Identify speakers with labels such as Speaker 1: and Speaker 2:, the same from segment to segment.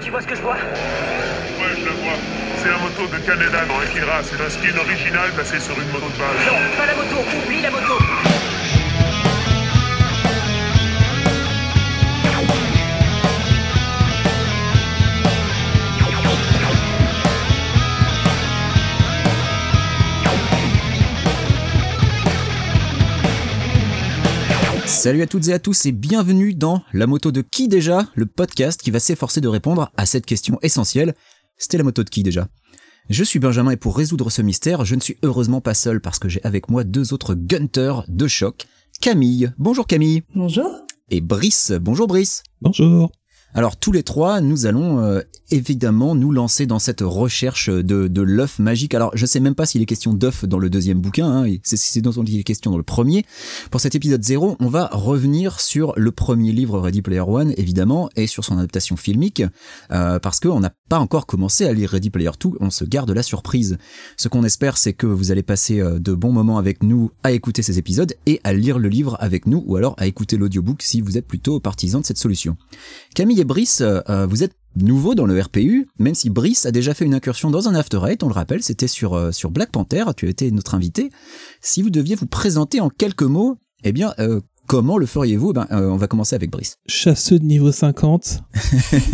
Speaker 1: Tu vois ce que je vois?
Speaker 2: Ouais, je la vois. C'est la moto de Canada dans Akira. C'est un skin original placé sur une moto de base.
Speaker 1: Non, pas la moto, oublie la moto
Speaker 3: Salut à toutes et à tous et bienvenue dans La moto de qui déjà Le podcast qui va s'efforcer de répondre à cette question essentielle. C'était la moto de qui déjà Je suis Benjamin et pour résoudre ce mystère, je ne suis heureusement pas seul parce que j'ai avec moi deux autres gunters de choc. Camille. Bonjour Camille.
Speaker 4: Bonjour.
Speaker 3: Et Brice. Bonjour Brice.
Speaker 5: Bonjour.
Speaker 3: Alors tous les trois, nous allons euh, évidemment nous lancer dans cette recherche de, l'œuf magique. Alors je sais même pas s'il est question d'œuf dans le deuxième bouquin, hein, c'est dont il est question dans le premier. Pour cet épisode 0, on va revenir sur le premier livre Ready Player One, évidemment, et sur son adaptation filmique, euh, parce qu'on n'a pas encore commencé à lire Ready Player 2, on se garde la surprise. Ce qu'on espère, c'est que vous allez passer euh, de bons moments avec nous à écouter ces épisodes et à lire le livre avec nous, ou alors à écouter l'audiobook si vous êtes plutôt partisan de cette solution. Camille Brice, euh, vous êtes nouveau dans le RPU, même si Brice a déjà fait une incursion dans un After Eight, on le rappelle, c'était sur, euh, sur Black Panther, tu as été notre invité. Si vous deviez vous présenter en quelques mots, eh bien, euh, comment le feriez-vous? Eh ben, euh, On va commencer avec Brice.
Speaker 5: Chasseux de niveau 50.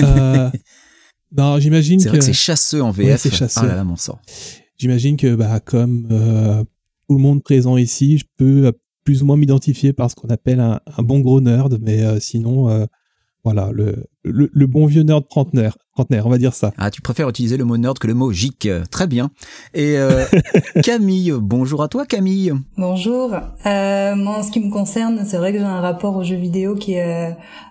Speaker 5: euh, non, j'imagine
Speaker 3: C'est
Speaker 5: que
Speaker 3: vrai que c'est chasseux en VF.
Speaker 5: Ouais, c'est chasseux.
Speaker 3: Ah là là, mon sang.
Speaker 5: j'imagine que bah comme euh, tout le monde présent ici, je peux euh, plus ou moins m'identifier par ce qu'on appelle un, un bon gros nerd, mais euh, sinon euh, voilà le, le le bon vieux nerd trentenaire, trentenaire, on va dire ça.
Speaker 3: Ah, tu préfères utiliser le mot nerd que le mot geek. Très bien. Et euh, Camille, bonjour à toi Camille.
Speaker 4: Bonjour. Euh, moi, en ce qui me concerne, c'est vrai que j'ai un rapport aux jeux vidéo qui est euh,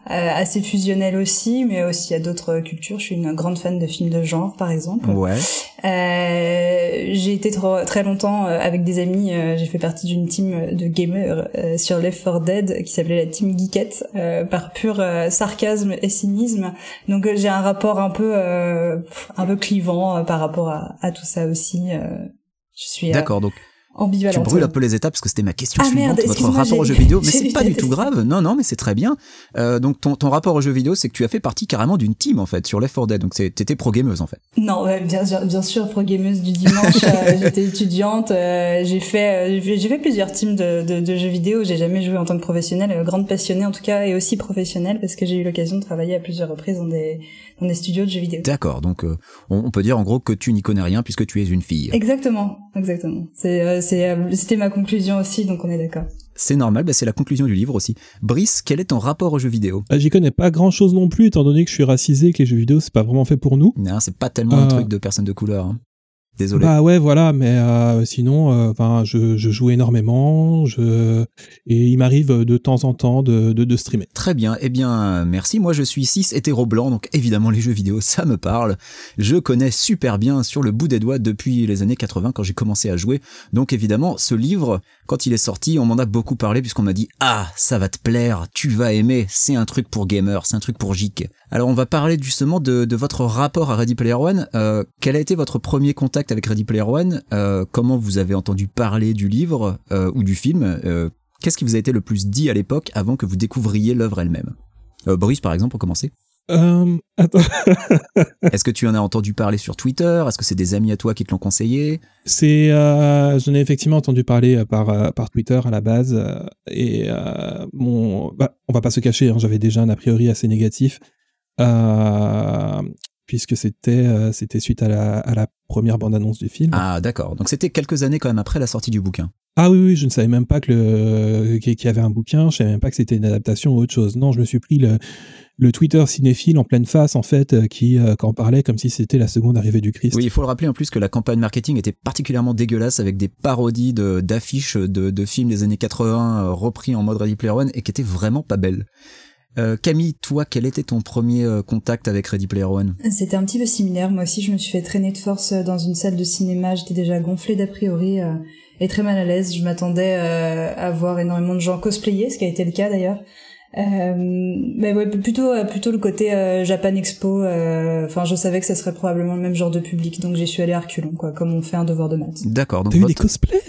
Speaker 4: assez fusionnel aussi, mais aussi à d'autres cultures. Je suis une grande fan de films de genre, par exemple.
Speaker 3: Ouais.
Speaker 4: Euh, j'ai été trop- très longtemps euh, avec des amis. euh, j'ai fait partie d'une team de gamers euh, sur Left 4 Dead qui s'appelait la team Geekette euh, par pur euh, sarcasme et cynisme. Donc euh, j'ai un rapport un peu euh, un peu clivant euh, par rapport à, à tout ça aussi. je suis
Speaker 3: D'accord, donc tu
Speaker 4: ambivalente.
Speaker 3: brûles un peu les étapes parce que c'était ma question
Speaker 4: Ah,
Speaker 3: suivante,
Speaker 4: merde,
Speaker 3: votre rapport aux jeux vidéo. Mais c'est pas du tout grave. Non, non, mais c'est très bien. Euh, donc ton, ton rapport aux jeux vidéo, c'est que tu as fait partie carrément d'une team en fait sur Left 4 Dead. Donc t'étais pro gameuse en fait.
Speaker 4: Non, ouais, bien sûr, bien sûr, pro gameuse du dimanche. euh, J'étais étudiante. euh, j'ai fait, euh, j'ai fait- j'ai fait plusieurs teams de, de, de jeux vidéo. J'ai jamais joué en tant que professionnelle, euh, grande passionnée en tout cas, et aussi professionnelle parce que j'ai eu l'occasion de travailler à plusieurs reprises dans des dans des studios de jeux vidéo.
Speaker 3: D'accord. Donc euh, on, on peut dire en gros que tu n'y connais rien puisque tu es une fille.
Speaker 4: Exactement, exactement. C'est, euh, euh, c'était ma conclusion aussi, donc on est d'accord.
Speaker 3: C'est normal. Bah, c'est la conclusion du livre aussi. Brice, quel est ton rapport aux jeux vidéo?
Speaker 5: Bah, J'y connais pas grand chose non plus, étant donné que je suis racisé et que les jeux vidéo c'est pas vraiment fait pour nous.
Speaker 3: Non, c'est pas tellement un truc de personne de couleur. hein. Désolé.
Speaker 5: Bah ouais, voilà, mais euh, sinon, euh, je, je joue énormément, je et il m'arrive de temps en temps de, de, de streamer.
Speaker 3: Très bien, eh bien merci, moi je suis cis hétéro blanc, donc évidemment les jeux vidéo ça me parle. Je connais super bien sur le bout des doigts depuis les années 80 quand j'ai commencé à jouer. Donc évidemment ce livre, quand il est sorti, on m'en a beaucoup parlé puisqu'on m'a dit ah ça va te plaire, tu vas aimer, c'est un truc pour gamer, c'est un truc pour geek. Alors on va parler justement de, de votre rapport à Ready Player One. Euh, quel a été votre premier contact avec Ready Player One Euh, Comment vous avez entendu parler du livre euh, ou du film Euh, Qu'est-ce qui vous a été le plus dit à l'époque avant que vous découvriez l'œuvre elle-même? Boris, par exemple, pour commencer.
Speaker 5: Attends,
Speaker 3: Est-ce que tu en as entendu parler sur Twitter? Est-ce que c'est des amis à toi qui te l'ont conseillé?
Speaker 5: C'est, euh, j'en ai effectivement entendu parler par par Twitter à la base et euh, bah, on va pas se cacher, hein, j'avais déjà un a priori assez négatif. Euh, puisque c'était euh, c'était suite à la à la première bande annonce du film.
Speaker 3: Ah, d'accord. Donc c'était quelques années quand même après la sortie du bouquin.
Speaker 5: Ah oui, oui, je ne savais même pas que le qu'il y avait un bouquin, je savais même pas que c'était une adaptation ou autre chose. Non, je me suis pris le, le Twitter cinéphile en pleine face, en fait, euh, qui, euh, qui en parlait comme si c'était la seconde arrivée du Christ.
Speaker 3: Oui, il faut le rappeler en plus que la campagne marketing était particulièrement dégueulasse avec des parodies de- d'affiches de, de, films des années 80 euh, repris en mode Ready Player One et qui étaient vraiment pas belles. Euh, Camille, toi, quel était ton premier euh, contact avec Ready Player One?
Speaker 4: C'était un petit peu similaire. Moi aussi, je me suis fait traîner de force dans une salle de cinéma. J'étais déjà gonflée d'a priori euh, et très mal à l'aise. Je m'attendais euh, à voir énormément de gens cosplayer, ce qui a été le cas d'ailleurs. Euh, mais ouais, plutôt euh, plutôt le côté euh, Japan Expo. euh, Enfin, je savais que ça serait probablement le même genre de public, donc j'y suis allée à reculons, quoi, comme on fait un devoir de maths.
Speaker 3: D'accord. Donc
Speaker 5: T'as eu des cosplays?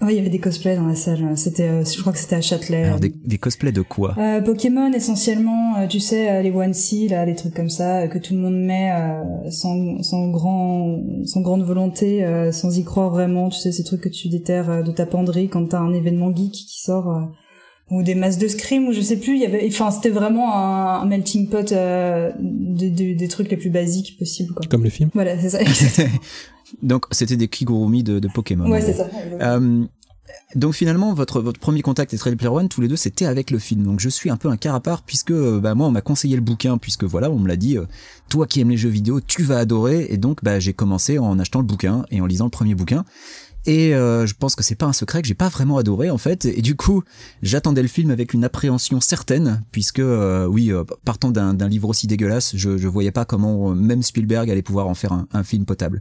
Speaker 4: Oui, il y avait des cosplays dans la salle. C'était, euh, je crois que c'était à Châtelet.
Speaker 3: Alors, des, des cosplays de quoi?
Speaker 4: Euh, Pokémon essentiellement, euh, tu sais, euh, les One C, là, des trucs comme ça, euh, que tout le monde met euh, sans, sans grand, sans grande volonté, euh, sans y croire vraiment. Tu sais, ces trucs que tu déterres euh, de ta penderie quand t'as un événement geek qui sort, euh, ou des masses de scream, ou je sais plus. Il y avait, enfin, c'était vraiment un, un melting pot euh, de- de- des trucs les plus basiques possibles, quoi.
Speaker 5: Comme le film.
Speaker 4: Voilà, c'est ça.
Speaker 3: Donc, c'était des Kigurumi de, de Pokémon.
Speaker 4: ouais, c'est ça.
Speaker 3: Euh, donc finalement, votre, votre premier contact avec Ready Player One, tous les deux, c'était avec le film. Donc je suis un peu un quart à part puisque euh, bah, moi, on m'a conseillé le bouquin puisque voilà, on me l'a dit, euh, toi qui aimes les jeux vidéo, tu vas adorer. Et donc bah, j'ai commencé en achetant le bouquin et en lisant le premier bouquin. Et euh, je pense que c'est pas un secret que j'ai pas vraiment adoré en fait. Et du coup, j'attendais le film avec une appréhension certaine, puisque euh, oui, euh, partant d'un livre aussi dégueulasse, je, je voyais pas comment euh, même Spielberg allait pouvoir en faire un, film potable.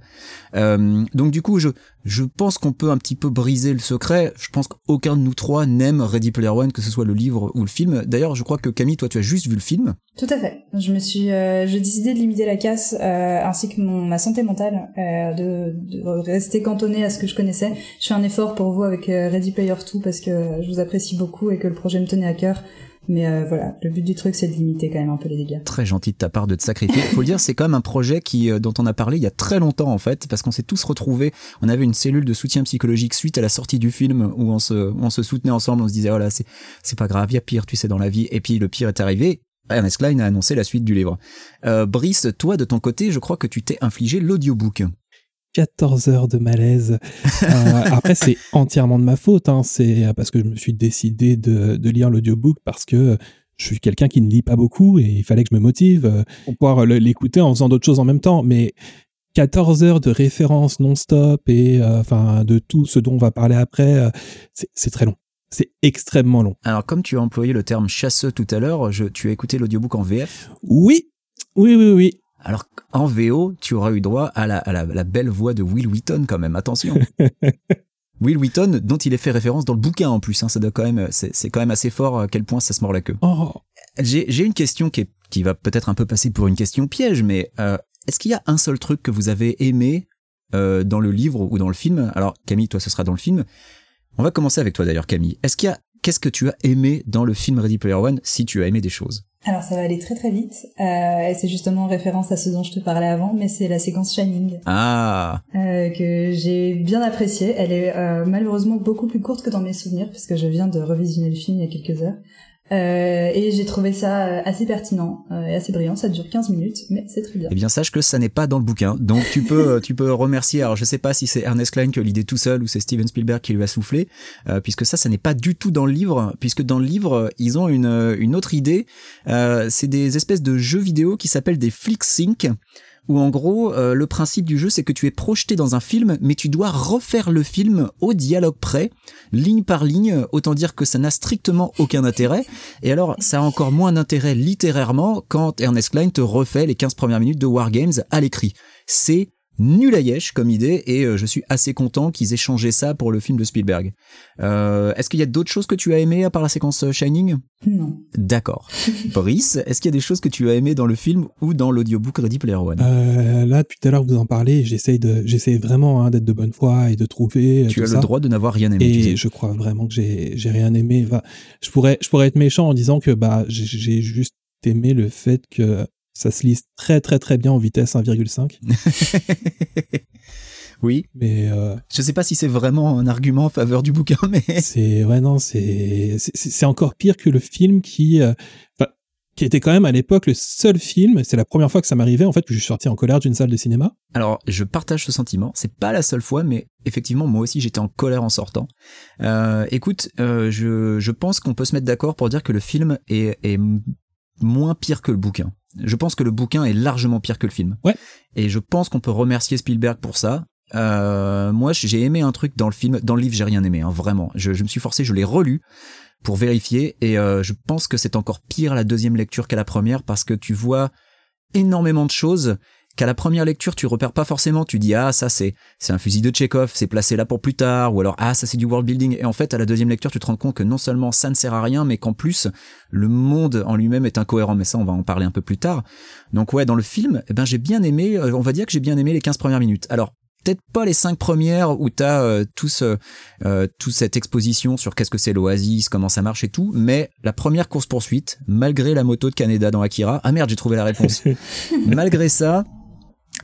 Speaker 3: Donc du coup, je je pense qu'on peut un petit peu briser le secret. Je pense qu'aucun de nous trois n'aime Ready Player One, que ce soit le livre ou le film. D'ailleurs, je crois que Camille, toi, tu as juste vu le film.
Speaker 4: Tout à fait. Je me suis, euh, j'ai décidé de limiter la casse euh, ainsi que mon, ma santé mentale, euh, de, de rester cantonnée à ce que je connaissais. Je fais un effort pour vous avec euh, Ready Player 2 parce que je vous apprécie beaucoup et que le projet me tenait à cœur. Mais euh, voilà, le but du truc, c'est de limiter quand même un peu les dégâts.
Speaker 3: Très gentil de ta part de te sacrifier. Faut le dire, c'est quand même un projet qui euh, dont on a parlé il y a très longtemps en fait, parce qu'on s'est tous retrouvés. On avait une cellule de soutien psychologique suite à la sortie du film où on se, on se soutenait ensemble. On se disait voilà, c'est c'est pas grave, il y a pire, tu sais, dans la vie. Et puis le pire est arrivé. Ernest Klein a annoncé la suite du livre. Euh, Brice, toi de ton côté, je crois que tu t'es infligé l'audiobook.
Speaker 5: 14 heures de malaise. Euh, après, c'est entièrement de ma faute. Hein. C'est parce que je me suis décidé de, de lire l'audiobook parce que je suis quelqu'un qui ne lit pas beaucoup et il fallait que je me motive euh, pour pouvoir l'écouter en faisant d'autres choses en même temps. Mais 14 heures de références non-stop et euh, enfin de tout ce dont on va parler après, euh, c'est très long. C'est extrêmement long.
Speaker 3: Alors comme tu as employé le terme chasseux tout à l'heure, tu as écouté l'audiobook en VF.
Speaker 5: Oui, oui, oui, oui.
Speaker 3: Alors en VO, tu auras eu droit à la, à la, la belle voix de Will Wheaton quand même. Attention. Will Wheaton, dont il est fait référence dans le bouquin en plus. Hein, ça doit quand même, c'est c'est quand même assez fort à quel point ça se mord la queue.
Speaker 5: Oh,
Speaker 3: J'ai j'ai une question qui, est, qui va peut-être un peu passer pour une question piège, mais euh, est-ce qu'il y a un seul truc que vous avez aimé euh, dans le livre ou dans le film? Alors Camille, toi, ce sera dans le film. On va commencer avec toi d'ailleurs, Camille. Est-ce qu'il y a qu'est-ce que tu as aimé dans le film Ready Player One, si tu as aimé des choses?
Speaker 4: Alors ça va aller très très vite. Euh, et c'est justement en référence à ce dont je te parlais avant, mais c'est la séquence Shining.
Speaker 3: Ah,
Speaker 4: euh, que j'ai bien appréciée. Elle est euh, malheureusement beaucoup plus courte que dans mes souvenirs, parce que je viens de revisionner le film il y a quelques heures. Euh, et j'ai trouvé ça euh, assez pertinent euh, et assez brillant. Ça dure 15 minutes, mais c'est très bien.
Speaker 3: eh bien sache que ça n'est pas dans le bouquin. Donc tu peux tu peux remercier. Alors je sais pas si c'est Ernest Klein qui a l'idée tout seul ou c'est Steven Spielberg qui lui a soufflé, puisque ça ça n'est pas du tout dans le livre, puisque dans le livre ils ont une une autre idée. C'est des espèces de jeux vidéo qui s'appellent des flick sync où en gros euh, le principe du jeu c'est que tu es projeté dans un film mais tu dois refaire le film au dialogue près, ligne par ligne, autant dire que ça n'a strictement aucun intérêt et alors ça a encore moins d'intérêt littérairement quand Ernest Klein te refait les 15 premières minutes de Wargames à l'écrit. C'est nul à yesh comme idée et euh, je suis assez content qu'ils aient changé ça pour le film de Spielberg. Euh, est-ce qu'il y a d'autres choses que tu as aimé à part la séquence euh, Shining?
Speaker 4: Non.
Speaker 3: D'accord. Brice, est-ce qu'il y a des choses que tu as aimé dans le film ou dans l'audiobook Ready Player One?
Speaker 5: Euh, là, depuis tout à l'heure, vous en parlez. J'essaye de, j'essaye vraiment hein, d'être de bonne foi et de trouver.
Speaker 3: Tu
Speaker 5: tout
Speaker 3: as
Speaker 5: ça.
Speaker 3: le droit de n'avoir rien aimé. tu sais.
Speaker 5: Et je crois vraiment que j'ai, j'ai rien aimé. Enfin, je pourrais, je pourrais être méchant en disant que bah, j'ai, j'ai juste aimé le fait que ça se lise très très très bien en vitesse 1,5.
Speaker 3: oui.
Speaker 5: Mais euh,
Speaker 3: Je sais pas si c'est vraiment un argument en faveur du bouquin, mais
Speaker 5: c'est, ouais non, c'est, c'est, encore pire que le film qui, euh, qui était quand même à l'époque le seul film. C'est la première fois que ça m'arrivait en fait que je suis sorti en colère d'une salle de cinéma.
Speaker 3: Alors, je partage ce sentiment. C'est pas la seule fois, mais effectivement, moi aussi, j'étais en colère en sortant. Euh, écoute, euh, je, je pense qu'on peut se mettre d'accord pour dire que le film est, est moins pire que le bouquin. Je pense que le bouquin est largement pire que le film.
Speaker 5: Ouais.
Speaker 3: Et je pense qu'on peut remercier Spielberg pour ça. Euh, moi, j'ai aimé un truc dans le film. Dans le livre, j'ai rien aimé, hein, vraiment. Je, je me suis forcé, je l'ai relu pour vérifier, et euh, je pense que c'est encore pire à la deuxième lecture qu'à la première parce que tu vois énormément de choses qu'à la première lecture tu repères pas forcément tu dis ah ça c'est c'est un fusil de Tchekhov c'est placé là pour plus tard ou alors ah ça c'est du world building. Et en fait à la deuxième lecture tu te rends compte que non seulement ça ne sert à rien mais qu'en plus le monde en lui-même est incohérent. Mais ça on va en parler un peu plus tard. Donc ouais dans le film eh ben j'ai bien aimé euh, on va dire que j'ai bien aimé les 15 premières minutes. Alors peut-être pas les cinq premières où t'as euh, tout ce, euh, toute cette exposition sur qu'est-ce que c'est l'Oasis, comment ça marche et tout, mais la première course poursuite, malgré la moto de Kaneda dans Akira, ah merde, j'ai trouvé la réponse. malgré ça,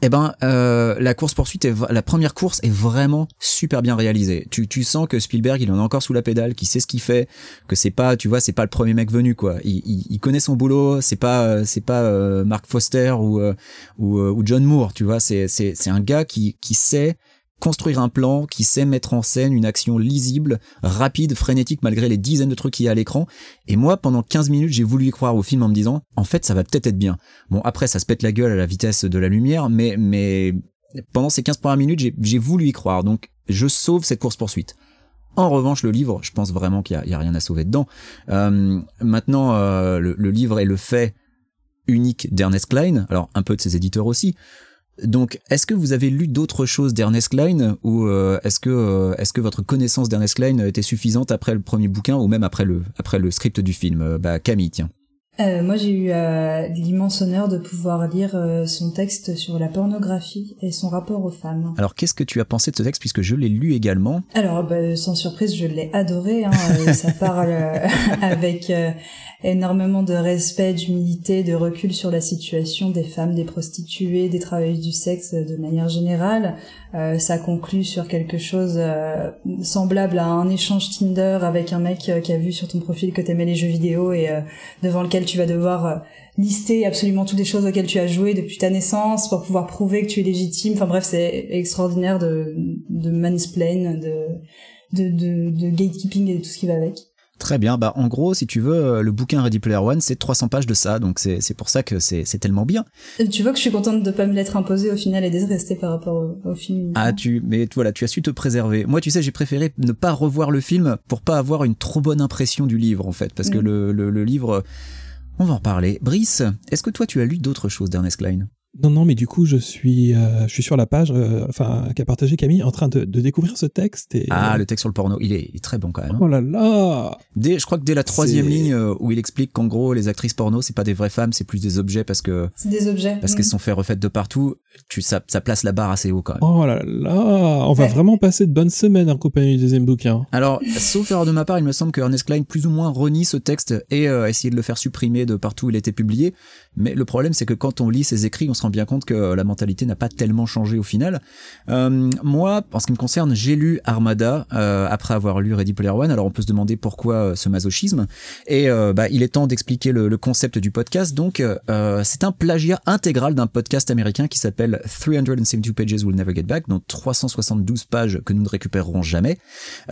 Speaker 3: eh ben, euh, la course poursuite, est, la première course est vraiment super bien réalisée. Tu, tu sens que Spielberg, il en a encore sous la pédale, qu'il sait ce qu'il fait, que c'est pas, tu vois, c'est pas le premier mec venu quoi. Il, il, il connaît son boulot. C'est pas, c'est pas euh, Mark Foster ou euh, ou, euh, ou John Moore, tu vois. C'est c'est c'est un gars qui qui sait construire un plan, qui sait mettre en scène une action lisible, rapide, frénétique malgré les dizaines de trucs qu'il y a à l'écran. Et moi, pendant 15 minutes, j'ai voulu y croire au film en me disant, en fait, ça va peut-être être bien. Bon, après, ça se pète la gueule à la vitesse de la lumière, mais, mais pendant ces 15 premières minutes, j'ai voulu y croire. Donc, je sauve cette course-poursuite. En revanche, le livre, je pense vraiment qu'il n'y a, rien à sauver dedans. Euh, maintenant, euh, le, le livre est le fait unique d'Ernest Klein, alors un peu de ses éditeurs aussi, donc, est-ce que vous avez lu d'autres choses d'Ernest Klein ou euh, est-ce que euh, est-ce que votre connaissance d'Ernest Klein était suffisante après le premier bouquin ou même après le après le script du film? Euh, Bah Camille, tiens.
Speaker 4: Euh, moi, j'ai eu euh, l'immense honneur de pouvoir lire euh, son texte sur la pornographie et son rapport aux femmes.
Speaker 3: Alors, qu'est-ce que tu as pensé de ce texte puisque je l'ai lu également
Speaker 4: Alors, bah, sans surprise, je l'ai adoré. Hein, ça parle avec énormément de respect, d'humilité, de recul sur la situation des femmes, des prostituées, des travailleuses du sexe de manière générale. Euh, ça conclut sur quelque chose euh, semblable à un échange Tinder avec un mec euh, qui a vu sur ton profil que t'aimais les jeux vidéo et devant lequel tu vas devoir lister absolument toutes les choses auxquelles tu as joué depuis ta naissance pour pouvoir prouver que tu es légitime. Enfin bref, c'est extraordinaire de, de mansplain, de, de, de, de gatekeeping et tout ce qui va avec.
Speaker 3: Très bien. Bah, en gros, si tu veux, euh, le bouquin Ready Player One, c'est 300 pages de ça. Donc, c'est, c'est pour ça que c'est, c'est tellement bien.
Speaker 4: Tu vois que je suis contente de pas me l'être imposé au final et de rester par rapport au, au, film.
Speaker 3: Ah, tu, mais voilà, tu as su te préserver. Moi, tu sais, j'ai préféré ne pas revoir le film pour pas avoir une trop bonne impression du livre, en fait. Parce que le, le, le livre, on va en parler. Brice, est-ce que toi, tu as lu d'autres choses d'Ernest Klein?
Speaker 5: Non, non, mais du coup, je suis, euh, je suis sur la page, euh, enfin, qu'a partagé Camille, en train de, de, découvrir ce texte. Et,
Speaker 3: ah, le texte sur le porno, il est, il est très bon quand même. Hein.
Speaker 5: Oh là là
Speaker 3: dès, Je crois que dès la troisième ligne euh, où il explique qu'en gros, les actrices porno, c'est pas des vraies femmes, c'est plus des objets parce que.
Speaker 4: C'est des objets.
Speaker 3: Parce mmh. qu'elles sont fait refaites de partout. Tu, ça, ça place la barre assez haut quand même.
Speaker 5: Oh là là On va ouais. vraiment passer de bonnes semaines en compagnie du deuxième bouquin.
Speaker 3: Alors, sauf erreur de ma part, il me semble que Ernest Klein plus ou moins renie ce texte et a essayé de le faire supprimer de partout où il était publié. Mais le problème, c'est que quand on lit ses écrits, on se rend bien compte que la mentalité n'a pas tellement changé au final. Euh, moi, en ce qui me concerne, j'ai lu Armada euh, après avoir lu Ready Player One. Alors on peut se demander pourquoi euh, ce masochisme. Et euh, bah, il est temps d'expliquer le, concept du podcast. Donc euh, c'est un plagiat intégral d'un podcast américain qui s'appelle 372 Pages Will Never Get Back, donc 372 pages que nous ne récupérerons jamais,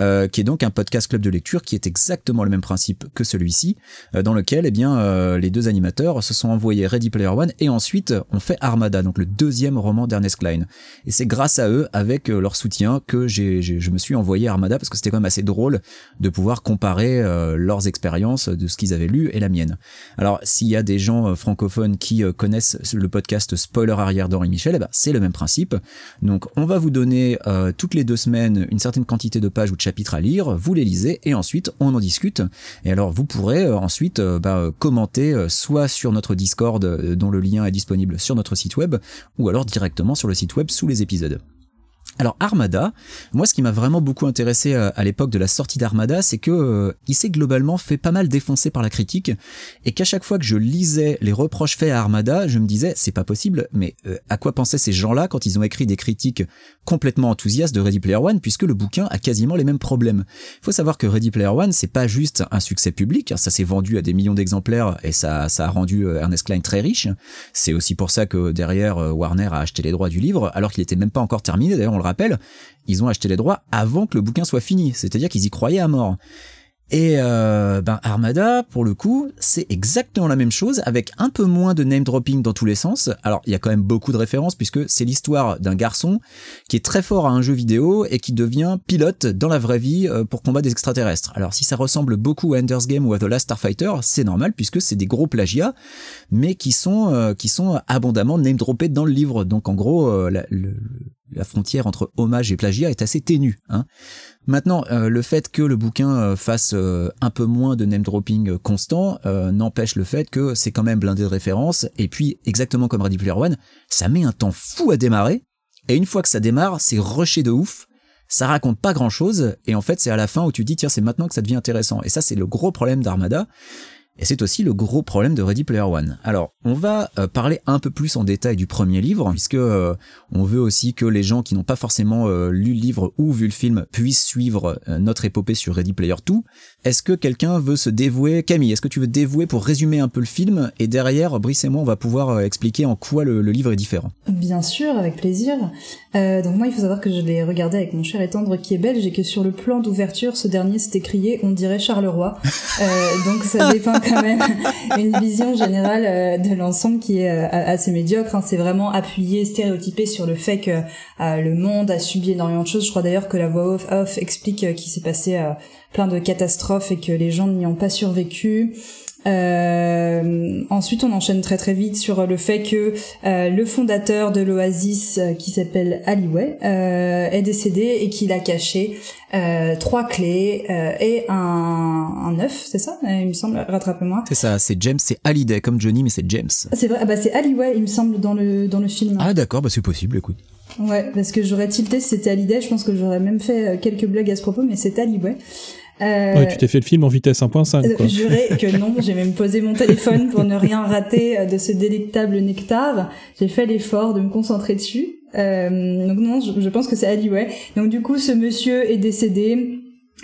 Speaker 3: euh, qui est donc un podcast club de lecture qui est exactement le même principe que celui-ci, dans lequel eh bien les deux animateurs se sont envoyés Ready Player One et ensuite on fait Armada, donc le deuxième roman d'Ernest Klein. Et c'est grâce à eux, avec leur soutien, que je me suis envoyé Armada parce que c'était quand même assez drôle de pouvoir comparer euh, leurs expériences de ce qu'ils avaient lu et la mienne. Alors s'il y a des gens euh, francophones qui euh, connaissent le podcast Spoiler arrière d'Henri Michel, eh ben, c'est le même principe. Donc on va vous donner euh, toutes les deux semaines une certaine quantité de pages ou de chapitres à lire, vous les lisez et ensuite on en discute. Et alors vous pourrez ensuite bah, commenter soit sur notre Discord dont le lien est disponible sur notre site web ou alors directement sur le site web sous les épisodes. Alors Armada, moi ce qui m'a vraiment beaucoup intéressé à, à l'époque de la sortie d'Armada, c'est que euh, il s'est globalement fait pas mal défoncer par la critique et qu'à chaque fois que je lisais les reproches faits à Armada, je me disais c'est pas possible, mais euh, à quoi pensaient ces gens-là quand ils ont écrit des critiques complètement enthousiastes de Ready Player One puisque le bouquin a quasiment les mêmes problèmes? Il faut savoir que Ready Player One c'est pas juste un succès public, ça s'est vendu à des millions d'exemplaires et ça ça a rendu euh, Ernest Klein très riche. C'est aussi pour ça que derrière Warner a acheté les droits du livre alors qu'il était même pas encore terminé. D'ailleurs rappelle, ils ont acheté les droits avant que le bouquin soit fini, c'est-à-dire qu'ils y croyaient à mort. Et euh, ben Armada, pour le coup, c'est exactement la même chose, avec un peu moins de name dropping dans tous les sens. Alors il y a quand même beaucoup de références puisque c'est l'histoire d'un garçon qui est très fort à un jeu vidéo et qui devient pilote dans la vraie vie euh, pour combattre des extraterrestres. Alors si ça ressemble beaucoup à Ender's Game ou à The Last Starfighter, c'est normal puisque c'est des gros plagiats, mais qui sont euh, qui sont abondamment name droppés dans le livre. Donc en gros, le, la frontière entre hommage et plagiat est assez ténue. Hein. Maintenant, euh, le fait que le bouquin euh, fasse euh, un peu moins de name dropping constant n'empêche le fait que c'est quand même blindé de références. Et puis, exactement comme Ready Player One, ça met un temps fou à démarrer. Et une fois que ça démarre, c'est rushé de ouf. Ça raconte pas grand chose. Et en fait, c'est à la fin où tu dis, tiens, c'est maintenant que ça devient intéressant. Et ça, c'est le gros problème d'Armada. Et c'est aussi le gros problème de Ready Player One. Alors, on va euh, parler un peu plus en détail du premier livre, puisque euh, on veut aussi que les gens qui n'ont pas forcément euh, lu le livre ou vu le film puissent suivre notre épopée sur Ready Player 2. Est-ce que quelqu'un veut se dévouer? Camille, est-ce que tu veux te dévouer pour résumer un peu le film? Et derrière, Brice et moi, on va pouvoir expliquer en quoi le, le, livre est différent.
Speaker 4: Bien sûr, avec plaisir. donc moi, il faut savoir que je l'ai regardé avec mon cher et tendre qui est belge et que sur le plan d'ouverture, ce dernier s'était crié « On dirait Charleroi ». donc ça dépend quand même une vision générale euh, de l'ensemble qui est euh, assez médiocre. Hein. C'est vraiment appuyé, stéréotypé sur le fait que euh, le monde a subi énormément de choses. Je crois d'ailleurs que la voix off, off explique qu'il s'est passé plein de catastrophes et que les gens n'y ont pas survécu. Euh, ensuite, on enchaîne très très vite sur le fait que euh, le fondateur de l'Oasis, euh, qui s'appelle Aliway, est décédé et qu'il a caché trois clés et un, un œuf, c'est ça Il me semble, rattrapez-moi.
Speaker 3: C'est ça, c'est James, c'est Hallyday comme Johnny, mais c'est James.
Speaker 4: C'est vrai, ah bah c'est Aliway, il me semble, dans le, dans le film.
Speaker 3: Ah d'accord, bah c'est possible, écoute.
Speaker 4: Ouais, parce que j'aurais tilté si c'était Hallyday, je pense que j'aurais même fait quelques blagues à ce propos, mais c'est Aliway.
Speaker 5: Euh, tu t'es fait le film en vitesse 1.5.
Speaker 4: Euh, Juré que non, j'ai même posé mon téléphone pour ne rien rater euh, de ce délectable nectar. J'ai fait l'effort de me concentrer dessus. Euh, donc non, je, je pense que c'est Ali, ouais. Donc du coup, ce monsieur est décédé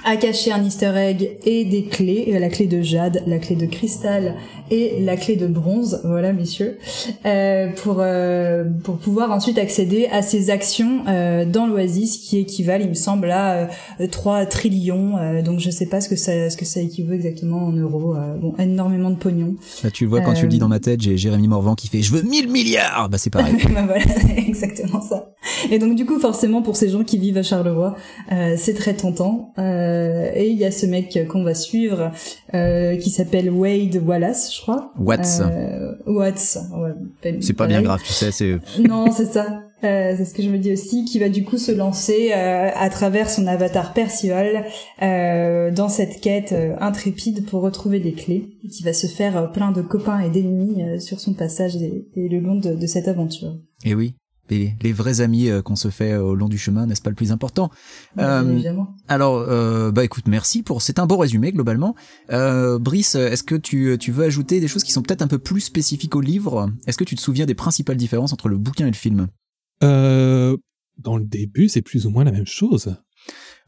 Speaker 4: a caché un easter egg et des clés, la clé de jade, la clé de cristal et la clé de bronze, voilà messieurs, euh, pour euh, pour pouvoir ensuite accéder à ces actions euh, dans l'Oasis qui équivalent, il me semble, à 3 euh, trillions. Euh, donc je sais pas ce que ça ce que ça équivaut exactement en euros. Euh, bon, énormément de pognon.
Speaker 3: Là tu le vois quand tu le dis dans ma tête, j'ai Jérémy Morvan qui fait je veux 1000 milliards. Bah c'est pareil.
Speaker 4: bah voilà, exactement ça. Et donc du coup forcément pour ces gens qui vivent à Charleroi, c'est très tentant. Et il y a ce mec qu'on va suivre qui s'appelle Wade Wallace, je crois.
Speaker 3: Watts.
Speaker 4: Euh, Watts.
Speaker 3: Ouais, c'est pas bien grave, tu sais. C'est.
Speaker 4: non, c'est ça. Euh, c'est ce que je me dis aussi, qui va du coup se lancer euh, à travers son avatar Percival euh, dans cette quête euh, intrépide pour retrouver des clés, qui va se faire plein de copains et d'ennemis sur son passage et, le long de, de, cette aventure.
Speaker 3: Et oui, les, les, vrais amis euh, qu'on se fait euh, au long du chemin, n'est-ce pas le plus important?
Speaker 4: Euh,
Speaker 3: Alors, euh, bah écoute, merci pour. C'est un beau résumé globalement. Euh, Brice, est-ce que tu, tu veux ajouter des choses qui sont peut-être un peu plus spécifiques au livre? Est-ce que tu te souviens des principales différences entre le bouquin et le film?
Speaker 5: Euh, Dans le début, c'est plus ou moins la même chose.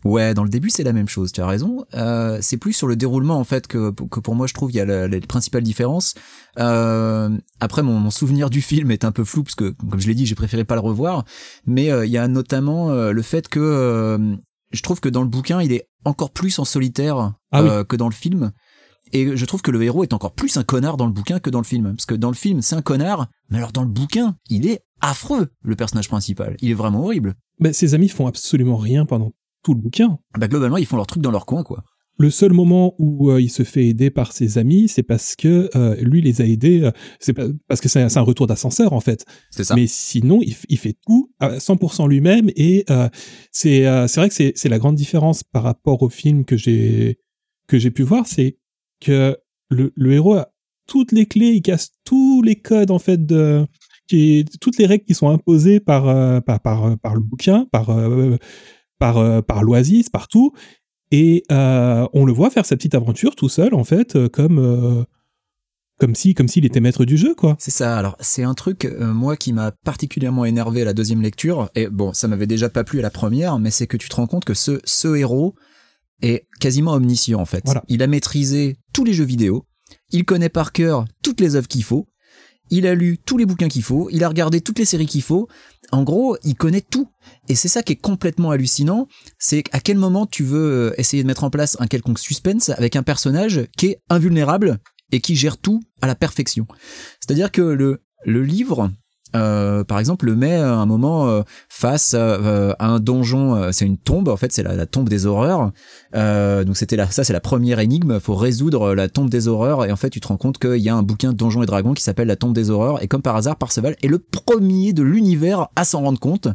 Speaker 3: Ouais, dans le début c'est la même chose, tu as raison. Euh, c'est plus sur le déroulement en fait que, que pour moi je trouve il y a les principales différences. Euh, après mon, mon, souvenir du film est un peu flou parce que comme je l'ai dit j'ai préféré pas le revoir, mais euh, il y a notamment euh, le fait que euh, je trouve que dans le bouquin il est encore plus en solitaire
Speaker 5: ah
Speaker 3: que dans le film. Et je trouve que le héros est encore plus un connard dans le bouquin que dans le film. Parce que dans le film, c'est un connard, mais alors dans le bouquin, il est affreux, le personnage principal. Il est vraiment horrible.
Speaker 5: Ben, ses amis font absolument rien pendant tout le bouquin.
Speaker 3: Bah globalement, ils font leur truc dans leur coin, quoi.
Speaker 5: Le seul moment où euh, il se fait aider par ses amis, c'est parce que euh, lui les a aidés, euh, c'est parce que c'est un retour d'ascenseur en fait.
Speaker 3: C'est ça.
Speaker 5: Mais sinon, il, il, fait tout à 100% lui-même et c'est vrai que c'est la grande différence par rapport au film que j'ai que j'ai pu voir, c'est que le, le héros a toutes les clés, il casse tous les codes en fait de qui, toutes les règles qui sont imposées par par, par, par le bouquin, par par, euh, par l'Oasis, partout. Et euh, on le voit faire sa petite aventure tout seul, en fait, euh, comme comme si comme s'il était maître du jeu quoi.
Speaker 3: C'est ça. Alors c'est un truc moi qui m'a particulièrement énervé à la deuxième lecture et bon ça m'avait déjà pas plu à la première mais c'est que tu te rends compte que ce ce héros est quasiment omniscient en fait. Il a maîtrisé tous les jeux vidéo, il connaît par cœur toutes les œuvres qu'il faut, il a lu tous les bouquins qu'il faut, il a regardé toutes les séries qu'il faut. En gros, il connaît tout. Et c'est ça qui est complètement hallucinant, c'est à quel moment tu veux euh, essayer de mettre en place un quelconque suspense avec un personnage qui est invulnérable et qui gère tout à la perfection. C'est-à-dire que le, le livre, euh, par exemple, le met à un moment euh, face à, un donjon. c'est une tombe, en fait, c'est la, tombe des horreurs. donc c'était ça, c'est la première énigme. Faut résoudre la tombe des horreurs. Et en fait, tu te rends compte qu'il y a un bouquin de Donjons et Dragons qui s'appelle La tombe des horreurs. Et comme par hasard, Parseval est le premier de l'univers à s'en rendre compte.